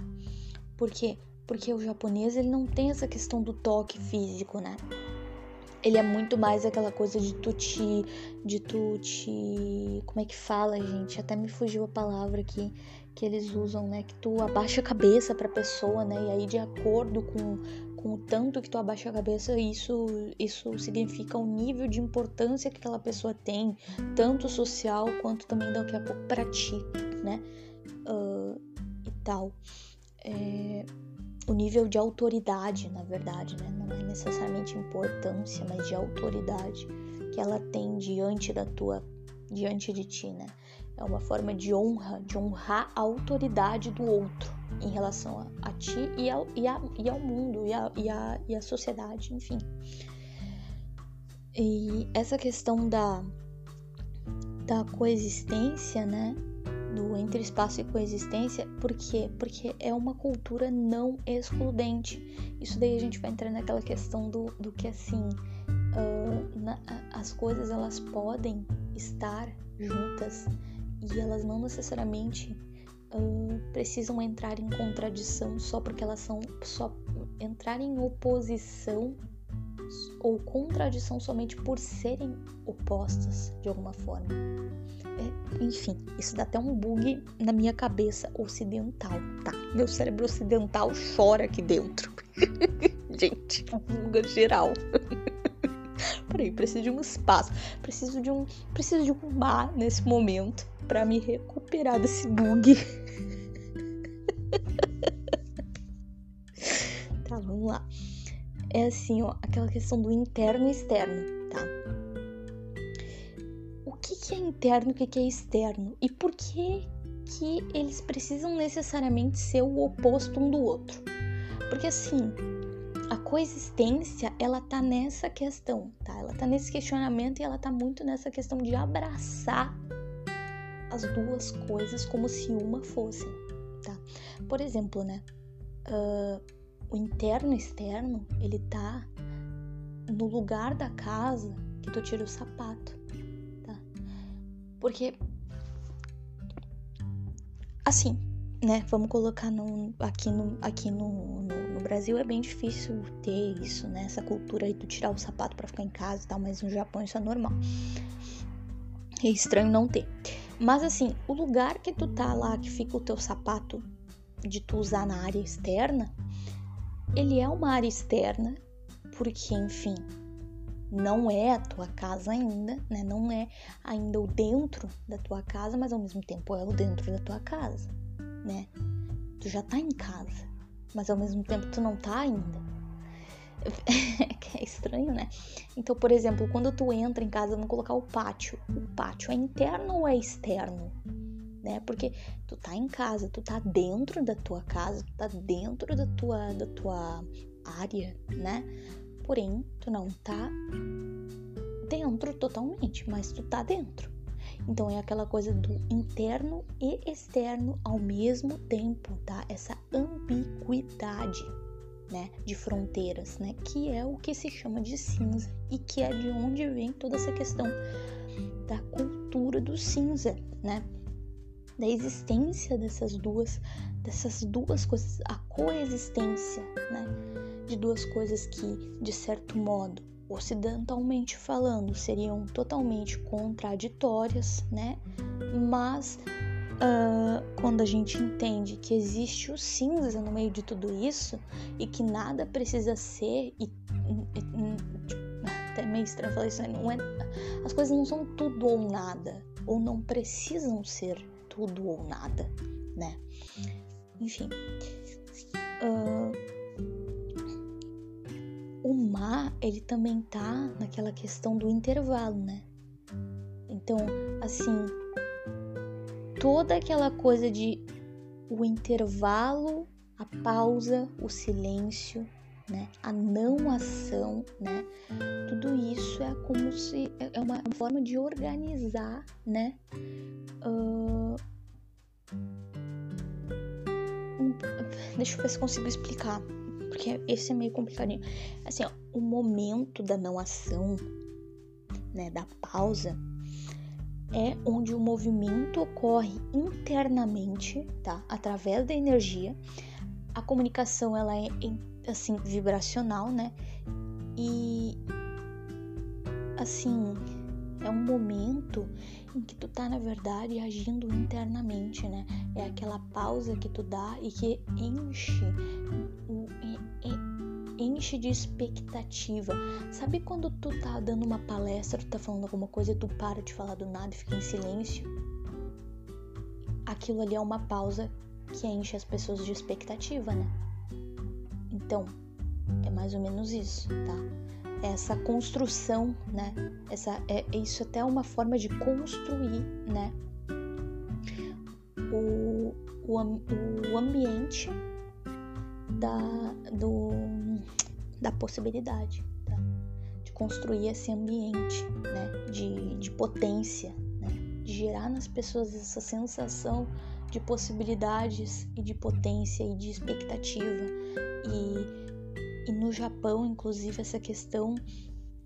[SPEAKER 1] Por quê? Porque o japonês ele não tem essa questão do toque físico, né? Ele é muito mais aquela coisa de tu te. de tu te. Como é que fala, gente? Até me fugiu a palavra aqui que eles usam, né? Que tu abaixa a cabeça pra pessoa, né? E aí, de acordo com, com o tanto que tu abaixa a cabeça, isso, isso significa o nível de importância que aquela pessoa tem, tanto social quanto também daqui a pouco pra ti, né? Uh, e tal. É, o nível de autoridade, na verdade, né? Não é necessariamente importância, mas de autoridade que ela tem diante da tua, diante de ti, né? é uma forma de honra, de honrar a autoridade do outro em relação a, a ti e ao, e, a, e ao mundo e e, a, e a sociedade, enfim. E essa questão da, da coexistência, né? Do entre espaço e coexistência, por quê? Porque é uma cultura não excludente. Isso daí a gente vai entrar naquela questão do, do que assim, uh, na, as coisas elas podem estar juntas e elas não necessariamente uh, precisam entrar em contradição só porque elas são só entrar em oposição ou contradição somente por serem opostas de alguma forma. É, enfim, isso dá até um bug na minha cabeça ocidental, tá? Meu cérebro ocidental chora aqui dentro. Gente, um bug geral. Peraí, preciso de um espaço, preciso de um, preciso de um mar nesse momento para me recuperar desse bug. tá, vamos lá. É assim, ó, aquela questão do interno e externo, tá? O que, que é interno, o que, que é externo? E por que que eles precisam necessariamente ser o oposto um do outro? Porque assim, a coexistência, ela tá nessa questão, tá? Ela tá nesse questionamento e ela tá muito nessa questão de abraçar as duas coisas como se uma fosse, tá? Por exemplo, né? Uh, o interno externo, ele tá no lugar da casa que tu tira o sapato, tá? Porque, assim, né? Vamos colocar no, aqui, no, aqui no, no, no Brasil é bem difícil ter isso, né? Essa cultura aí de tirar o sapato para ficar em casa e tal, mas no Japão isso é normal. É estranho não ter. Mas assim, o lugar que tu tá lá, que fica o teu sapato de tu usar na área externa, ele é uma área externa, porque, enfim, não é a tua casa ainda, né? Não é ainda o dentro da tua casa, mas ao mesmo tempo é o dentro da tua casa, né? Tu já tá em casa, mas ao mesmo tempo tu não tá ainda. é estranho, né? Então, por exemplo, quando tu entra em casa, vamos colocar o pátio. O pátio é interno ou é externo? Né? Porque tu tá em casa, tu tá dentro da tua casa, tu tá dentro da tua, da tua área, né? Porém, tu não tá dentro totalmente, mas tu tá dentro. Então é aquela coisa do interno e externo ao mesmo tempo, tá? Essa ambiguidade, né, de fronteiras, né, que é o que se chama de cinza e que é de onde vem toda essa questão da cultura do cinza, né? Da existência dessas duas, dessas duas coisas, a coexistência, né? de duas coisas que, de certo modo, ocidentalmente falando, seriam totalmente contraditórias, né? Mas uh, quando a gente entende que existe o cinza no meio de tudo isso e que nada precisa ser e, e, e até meio estranho falar isso, não é, as coisas não são tudo ou nada, ou não precisam ser tudo ou nada, né? Enfim. Uh, o mar, ele também tá naquela questão do intervalo, né? Então, assim, toda aquela coisa de o intervalo, a pausa, o silêncio, né? A não ação, né? Tudo isso é como se é uma forma de organizar, né? Uh, deixa eu ver se consigo explicar porque esse é meio complicadinho. Assim, ó, o momento da não ação, né, da pausa, é onde o movimento ocorre internamente, tá? Através da energia. A comunicação ela é assim vibracional, né? E assim, é um momento em que tu tá na verdade agindo internamente, né? É aquela pausa que tu dá e que enche enche de expectativa. Sabe quando tu tá dando uma palestra, tu tá falando alguma coisa e tu para de falar do nada e fica em silêncio? Aquilo ali é uma pausa que enche as pessoas de expectativa, né? Então, é mais ou menos isso, tá? Essa construção, né? Essa, é, isso até é uma forma de construir, né? O, o, o ambiente da, do, da possibilidade tá? de construir esse ambiente né? de, de potência, né? de gerar nas pessoas essa sensação de possibilidades e de potência e de expectativa. E, e no Japão, inclusive, essa questão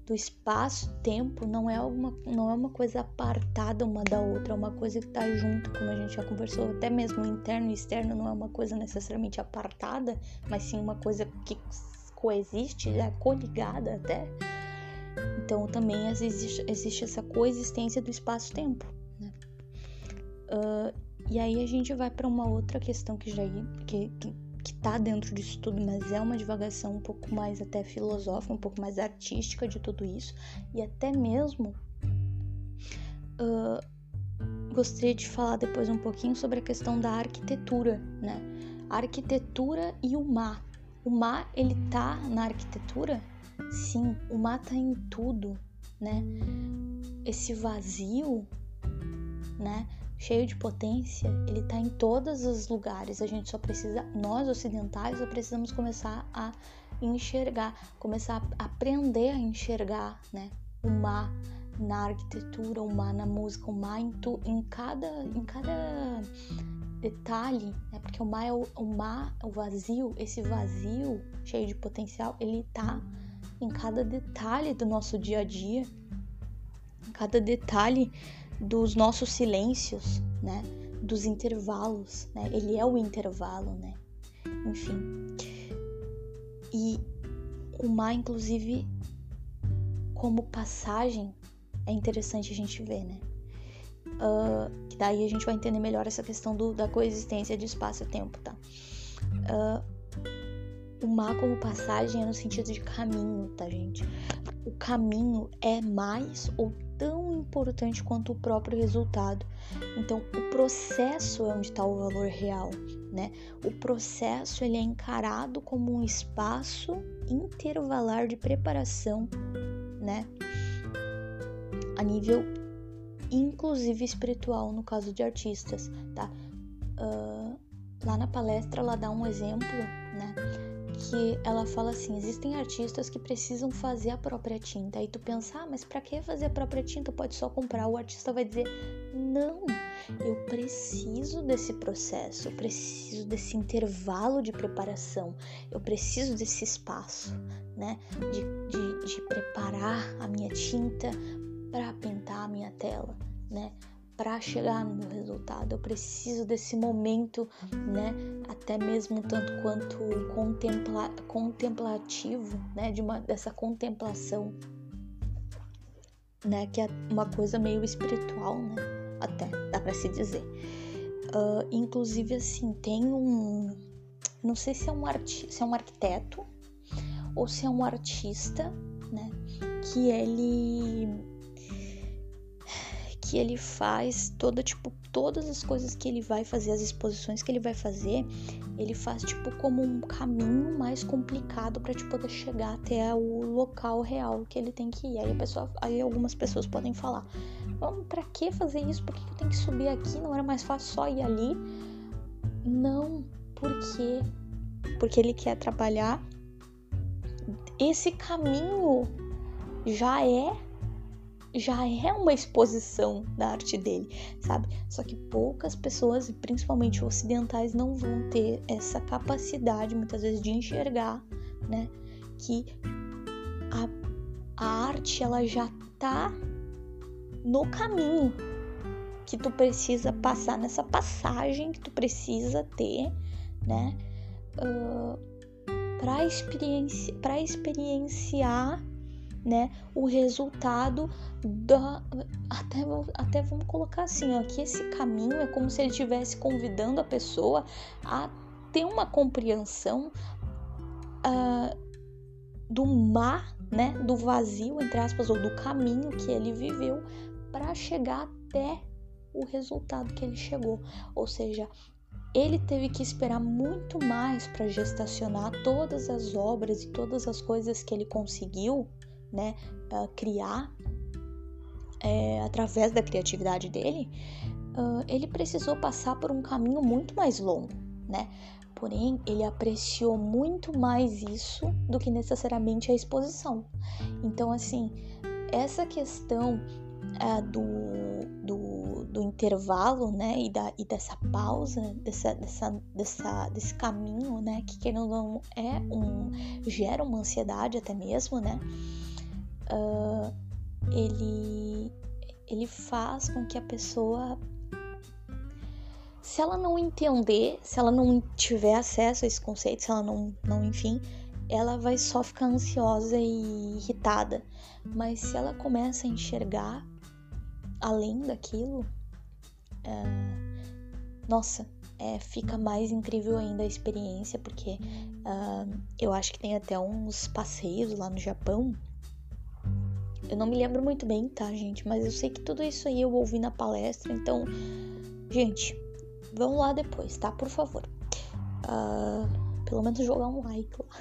[SPEAKER 1] do espaço-tempo não é alguma, não é uma coisa apartada uma da outra, é uma coisa que está junto, como a gente já conversou, até mesmo interno e externo não é uma coisa necessariamente apartada, mas sim uma coisa que coexiste, é coligada até. Então também existe, existe essa coexistência do espaço-tempo. Né? Uh, e aí a gente vai para uma outra questão que já que, que que tá dentro disso tudo, mas é uma divagação um pouco mais até filosófica, um pouco mais artística de tudo isso, e até mesmo uh, gostaria de falar depois um pouquinho sobre a questão da arquitetura, né? A arquitetura e o mar. O mar, ele tá na arquitetura? Sim, o mar tá em tudo, né? Esse vazio, né? Cheio de potência, ele está em todos os lugares. A gente só precisa, nós ocidentais, só precisamos começar a enxergar, começar a aprender a enxergar, né? O mar na arquitetura, o mar na música, o mar em, tu, em cada em cada detalhe, né? Porque o mar é o, o mar, o vazio, esse vazio cheio de potencial, ele tá em cada detalhe do nosso dia a dia, em cada detalhe dos nossos silêncios, né? Dos intervalos, né? Ele é o intervalo, né? Enfim. E o mar, inclusive, como passagem, é interessante a gente ver, né? Uh, que daí a gente vai entender melhor essa questão do, da coexistência de espaço e tempo, tá? Uh, o mar como passagem é no sentido de caminho, tá, gente? O caminho é mais ou tão importante quanto o próprio resultado. Então, o processo é onde está o valor real, né? O processo ele é encarado como um espaço intervalar de preparação, né? A nível inclusive espiritual, no caso de artistas, tá? Uh, lá na palestra ela dá um exemplo, né? Que ela fala assim: existem artistas que precisam fazer a própria tinta. Aí tu pensa, ah, mas para que fazer a própria tinta? Pode só comprar. O artista vai dizer: não, eu preciso desse processo, eu preciso desse intervalo de preparação, eu preciso desse espaço, né? De, de, de preparar a minha tinta para pintar a minha tela, né? Para chegar no meu resultado. Eu preciso desse momento, né? Até mesmo tanto quanto contempla, contemplativo, né? De uma dessa contemplação, né? Que é uma coisa meio espiritual, né? Até dá para se dizer. Uh, inclusive assim tem um, não sei se é um arti se é um arquiteto ou se é um artista, né? Que ele que ele faz, toda tipo todas as coisas que ele vai fazer, as exposições que ele vai fazer, ele faz tipo como um caminho mais complicado para tipo poder chegar até o local real que ele tem que ir. Aí a pessoa, aí algumas pessoas podem falar: "Vamos, para que fazer isso? Por que eu tenho que subir aqui? Não era mais fácil só ir ali?" Não, porque porque ele quer trabalhar esse caminho já é já é uma exposição da arte dele, sabe? Só que poucas pessoas, principalmente ocidentais, não vão ter essa capacidade, muitas vezes, de enxergar, né? Que a, a arte, ela já tá no caminho que tu precisa passar, nessa passagem que tu precisa ter, né? Uh, para experienci experienciar né, o resultado da até até vamos colocar assim, ó, que esse caminho é como se ele estivesse convidando a pessoa a ter uma compreensão uh, do mar, né, do vazio entre aspas ou do caminho que ele viveu para chegar até o resultado que ele chegou, ou seja, ele teve que esperar muito mais para gestacionar todas as obras e todas as coisas que ele conseguiu né, uh, criar é, através da criatividade dele, uh, ele precisou passar por um caminho muito mais longo, né? Porém, ele apreciou muito mais isso do que necessariamente a exposição. Então, assim, essa questão uh, do, do, do, intervalo, né, e, da, e dessa pausa, dessa, dessa, dessa, desse caminho, né, que querendo ou não é um gera uma ansiedade até mesmo, né? Uh, ele, ele faz com que a pessoa, se ela não entender, se ela não tiver acesso a esse conceito, se ela não, não enfim, ela vai só ficar ansiosa e irritada. Mas se ela começa a enxergar além daquilo, uh, nossa, é, fica mais incrível ainda a experiência, porque uh, eu acho que tem até uns passeios lá no Japão eu não me lembro muito bem, tá, gente? Mas eu sei que tudo isso aí eu ouvi na palestra, então, gente, vão lá depois, tá? Por favor. Uh, pelo menos jogar um like lá.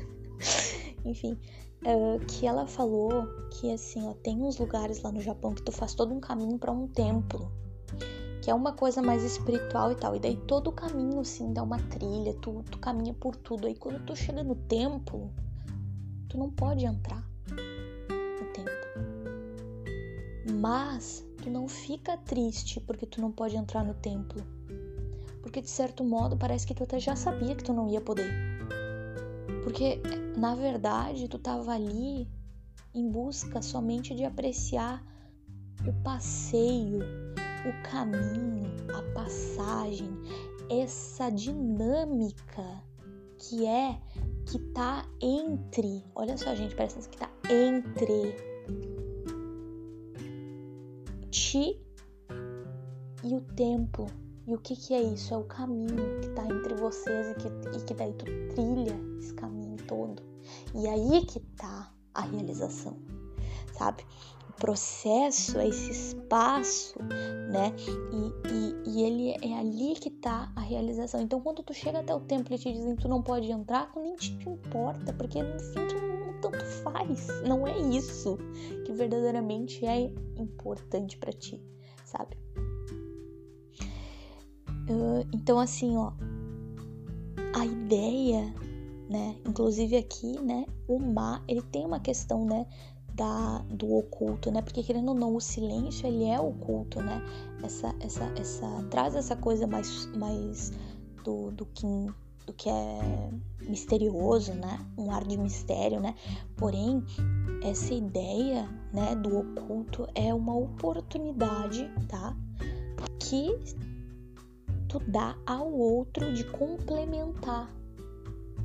[SPEAKER 1] Enfim, uh, que ela falou que assim, ó, tem uns lugares lá no Japão que tu faz todo um caminho para um templo. Que é uma coisa mais espiritual e tal. E daí todo o caminho, assim, dá uma trilha, tu, tu caminha por tudo. Aí quando tu chega no templo, tu não pode entrar Mas tu não fica triste porque tu não pode entrar no templo. Porque de certo modo parece que tu até já sabia que tu não ia poder. Porque na verdade tu tava ali em busca somente de apreciar o passeio, o caminho, a passagem, essa dinâmica que é que tá entre, olha só, gente, parece que tá entre ti e o templo. E o que que é isso? É o caminho que tá entre vocês e que, e que daí tu trilha esse caminho todo. E aí que tá a realização, sabe? processo, é esse espaço, né? E, e, e, ele é ali que tá a realização. Então, quando tu chega até o templo e te dizem que tu não pode entrar, tu nem te importa, porque no fim tu não tanto faz. Não é isso que verdadeiramente é importante para ti, sabe? Uh, então, assim, ó, a ideia, né? Inclusive aqui, né? O mar, ele tem uma questão, né? da, do oculto, né? Porque querendo ou não, o silêncio ele é oculto, né? Essa, essa, essa traz essa coisa mais, mais do, do que do que é misterioso, né? Um ar de mistério, né? Porém, essa ideia, né, do oculto é uma oportunidade, tá? Que tu dá ao outro de complementar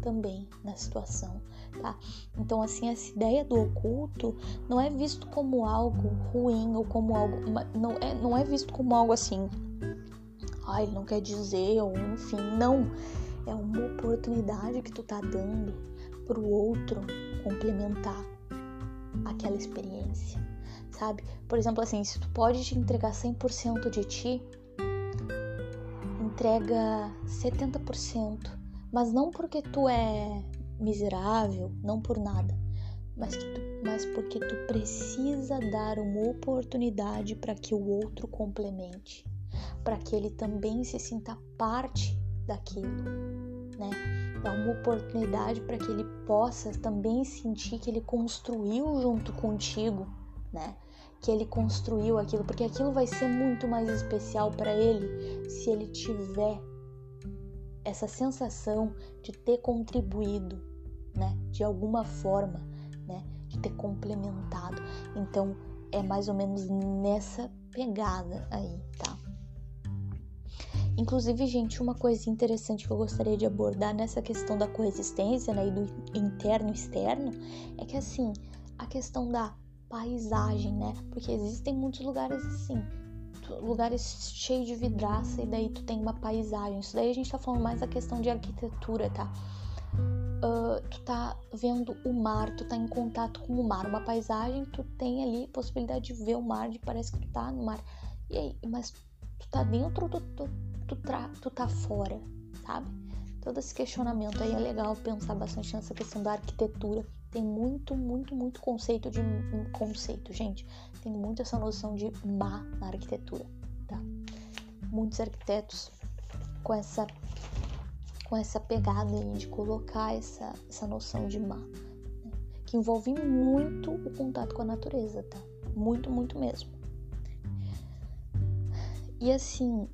[SPEAKER 1] também na situação, tá? Então, assim, essa ideia do oculto não é visto como algo ruim ou como algo. Não é, não é visto como algo assim. Ai, ele não quer dizer, ou enfim, não. É uma oportunidade que tu tá dando pro outro complementar aquela experiência, sabe? Por exemplo, assim, se tu pode te entregar 100% de ti, entrega 70%, mas não porque tu é miserável, não por nada, mas, tu, mas porque tu precisa dar uma oportunidade para que o outro complemente, para que ele também se sinta parte daquilo, né? Dá uma oportunidade para que ele possa também sentir que ele construiu junto contigo, né? Que ele construiu aquilo, porque aquilo vai ser muito mais especial para ele se ele tiver essa sensação de ter contribuído, né, de alguma forma, né, de ter complementado. Então é mais ou menos nessa pegada aí, tá? Inclusive, gente, uma coisa interessante que eu gostaria de abordar nessa questão da coexistência, né, e do interno e externo, é que assim, a questão da paisagem, né? Porque existem muitos lugares assim, lugares cheios de vidraça e daí tu tem uma paisagem. Isso daí a gente tá falando mais da questão de arquitetura, tá? Uh, tu tá vendo o mar, tu tá em contato com o mar, uma paisagem, tu tem ali possibilidade de ver o mar, de parece que tu tá no mar. E aí, mas tu tá dentro ou tu, tu, tra, tu tá fora, sabe? Todo esse questionamento aí é legal pensar bastante nessa questão da arquitetura. Tem muito, muito, muito conceito de conceito, gente tem muito essa noção de má na arquitetura, tá? Muitos arquitetos com essa com essa pegada aí de colocar essa, essa noção de má, né? que envolve muito o contato com a natureza, tá? Muito, muito mesmo. E assim,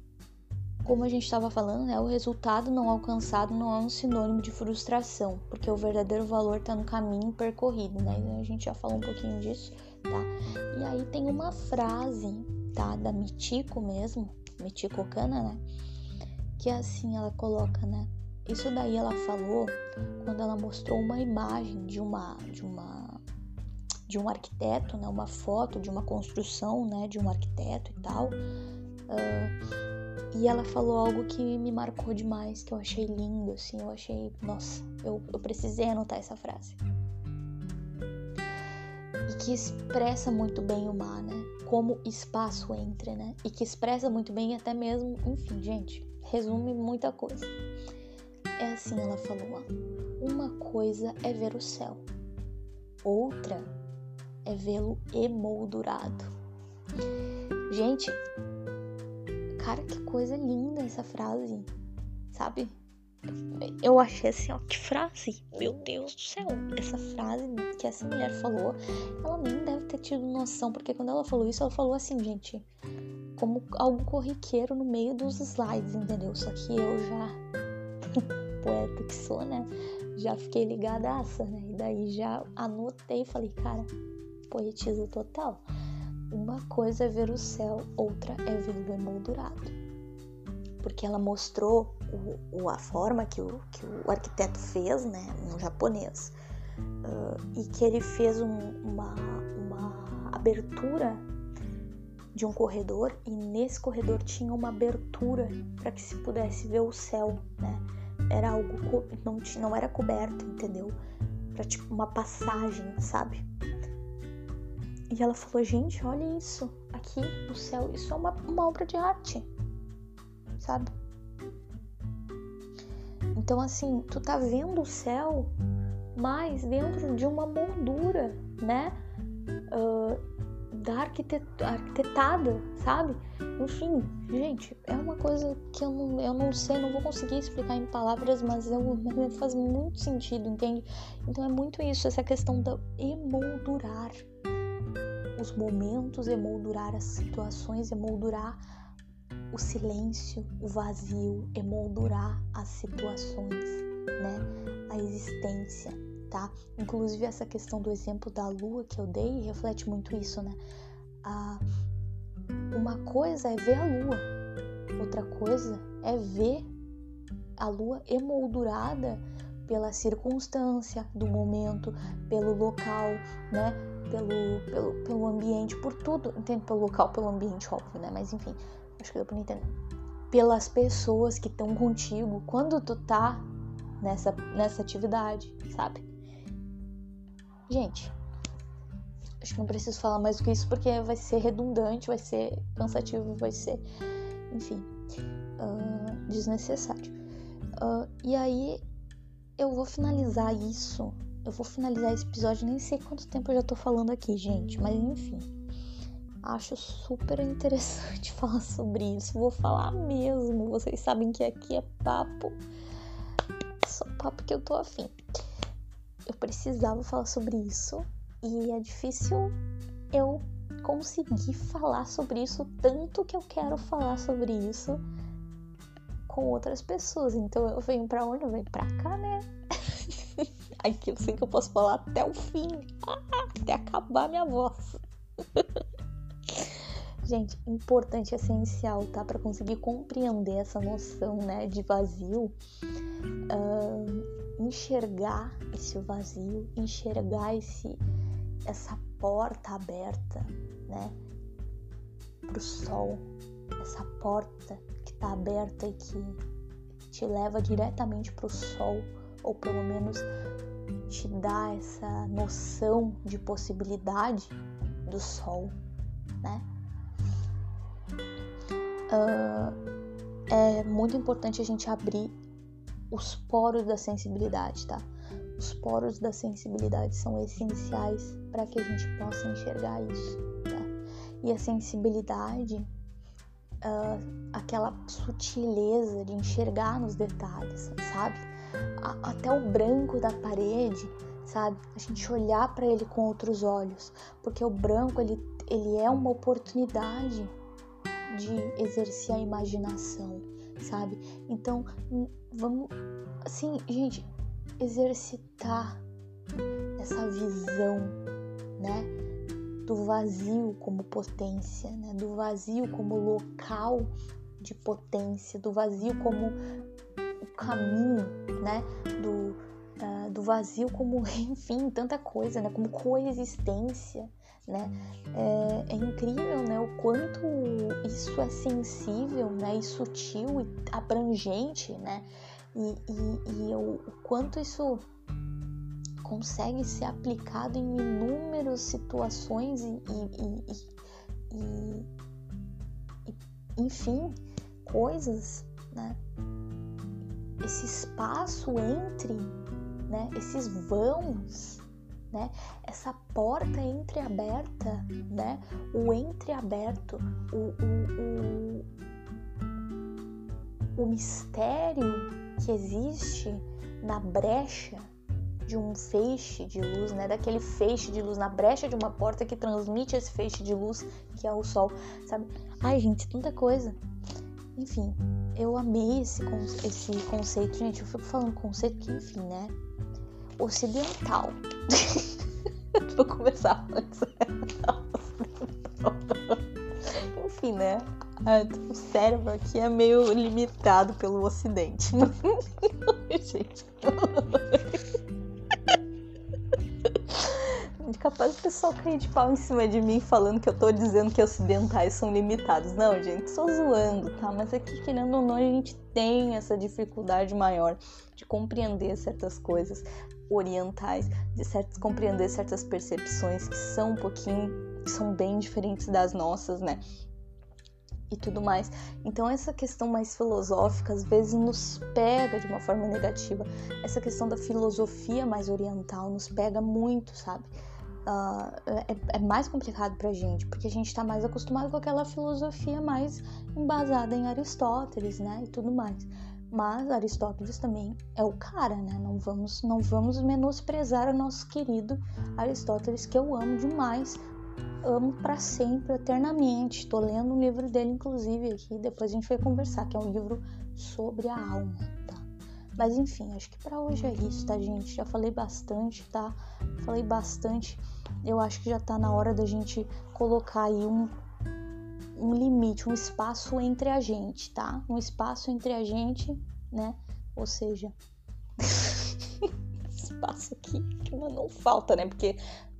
[SPEAKER 1] como a gente estava falando, né, o resultado não alcançado não é um sinônimo de frustração, porque o verdadeiro valor está no caminho percorrido, né? A gente já falou um pouquinho disso tá? E aí tem uma frase, tá? Da Mitiko mesmo, Mitiko Kana, né? Que é assim ela coloca, né? Isso daí ela falou quando ela mostrou uma imagem de uma de uma de um arquiteto, né? Uma foto de uma construção, né? De um arquiteto e tal. Uh, e ela falou algo que me marcou demais, que eu achei lindo, assim, eu achei, nossa, eu, eu precisei anotar essa frase e que expressa muito bem o mar, né? Como espaço entre, né? E que expressa muito bem até mesmo, enfim, gente, resume muita coisa. É assim ela falou, ó. Uma coisa é ver o céu, outra é vê-lo emoldurado. Gente, cara, que coisa linda essa frase, sabe? eu achei assim, ó, que frase, meu Deus do céu, essa frase que essa mulher falou, ela nem deve ter tido noção, porque quando ela falou isso, ela falou assim, gente, como algo corriqueiro no meio dos slides, entendeu? Só que eu já, poeta que sou, né, já fiquei ligadaça, né, e daí já anotei e falei, cara, poetisa total. Uma coisa é ver o céu, outra é vê-lo emoldurado. porque ela mostrou o, o, a forma que o, que o arquiteto fez, né, no japonês, uh, e que ele fez um, uma, uma abertura de um corredor e nesse corredor tinha uma abertura para que se pudesse ver o céu, né? Era algo não não era coberto, entendeu? Para tipo uma passagem, sabe? E ela falou: "Gente, olha isso aqui, o céu, isso é uma, uma obra de arte, sabe? Então, assim, tu tá vendo o céu, mas dentro de uma moldura, né? Uh, da arquitet arquitetada, sabe? Enfim, gente, é uma coisa que eu não, eu não sei, não vou conseguir explicar em palavras, mas, eu, faz muito sentido, entende? Então é muito isso, essa questão da emoldurar os momentos, emoldurar as situações, emoldurar o silêncio, o vazio, emoldurar as situações, né? A existência, tá? Inclusive essa questão do exemplo da lua que eu dei reflete muito isso, né? Ah, uma coisa é ver a lua, outra coisa é ver a lua emoldurada pela circunstância do momento, pelo local, né? Pelo, pelo, pelo ambiente, por tudo, entende? Pelo local, pelo ambiente, óbvio, né? Mas enfim, acho que deu pra entender. Pelas pessoas que estão contigo quando tu tá nessa, nessa atividade, sabe? Gente, acho que não preciso falar mais do que isso porque vai ser redundante, vai ser cansativo, vai ser, enfim, uh, desnecessário. Uh, e aí eu vou finalizar isso. Eu vou finalizar esse episódio, nem sei quanto tempo eu já tô falando aqui, gente, mas enfim. Acho super interessante falar sobre isso. Vou falar mesmo. Vocês sabem que aqui é papo. Só papo que eu tô afim. Eu precisava falar sobre isso e é difícil eu conseguir falar sobre isso tanto que eu quero falar sobre isso com outras pessoas. Então eu venho pra onde? Eu venho pra cá, né? Aqui eu sei que eu posso falar até o fim, até acabar minha voz. Gente, importante, essencial, tá? Para conseguir compreender essa noção, né, de vazio, uh, enxergar esse vazio, enxergar esse, essa porta aberta, né, pro sol, essa porta que tá aberta e que te leva diretamente pro sol, ou pelo menos te dá essa noção de possibilidade do sol, né? uh, é muito importante a gente abrir os poros da sensibilidade, tá? Os poros da sensibilidade são essenciais para que a gente possa enxergar isso, tá? E a sensibilidade, uh, aquela sutileza de enxergar nos detalhes, sabe? Até o branco da parede, sabe? A gente olhar para ele com outros olhos, porque o branco ele, ele é uma oportunidade de exercer a imaginação, sabe? Então, vamos, assim, gente, exercitar essa visão, né? Do vazio como potência, né? Do vazio como local de potência, do vazio como caminho, né? Do, uh, do vazio como, enfim, tanta coisa, né? Como coexistência, né? É, é, incrível, né? O quanto isso é sensível, né? E sutil e abrangente, né? E, e, e o, o quanto isso consegue ser aplicado em inúmeras situações e, e, e, enfim, coisas, né? Esse espaço entre, né? Esses vãos, né? Essa porta entreaberta, né? O entreaberto, o, o, o, o mistério que existe na brecha de um feixe de luz, né? Daquele feixe de luz na brecha de uma porta que transmite esse feixe de luz que é o sol, sabe? Ai, gente, tanta coisa. Enfim, eu amei esse, esse conceito, gente. Eu fico falando conceito que, enfim, né? ocidental. Vou começar antes. Enfim, né? Ah, o cérebro aqui é meio limitado pelo ocidente. Gente. Capaz do pessoal cair de pau em cima de mim falando que eu tô dizendo que ocidentais são limitados. Não, gente, só zoando, tá? Mas aqui, querendo ou não, a gente tem essa dificuldade maior de compreender certas coisas orientais, de certas, compreender certas percepções que são um pouquinho, que são bem diferentes das nossas, né? e tudo mais. Então essa questão mais filosófica às vezes nos pega de uma forma negativa. Essa questão da filosofia mais oriental nos pega muito, sabe? Uh, é, é, mais complicado pra gente, porque a gente tá mais acostumado com aquela filosofia mais embasada em Aristóteles, né? E tudo mais. Mas Aristóteles também é o cara, né? Não vamos, não vamos menosprezar o nosso querido Aristóteles, que eu amo demais amo para sempre, eternamente. Estou lendo um livro dele, inclusive, aqui. Depois a gente vai conversar, que é um livro sobre a alma? Mas enfim, acho que para hoje é isso, tá, gente? Já falei bastante, tá? Falei bastante. Eu acho que já tá na hora da gente colocar aí um, um limite, um espaço entre a gente, tá? Um espaço entre a gente, né? Ou seja, espaço aqui que não falta, né? Porque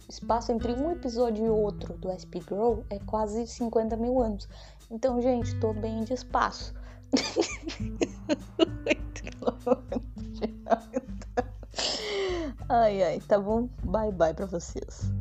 [SPEAKER 1] espaço entre um episódio e outro do SP Grow é quase 50 mil anos. Então, gente, tô bem de espaço. ai, ai, tá bom? Bye, bye pra vocês.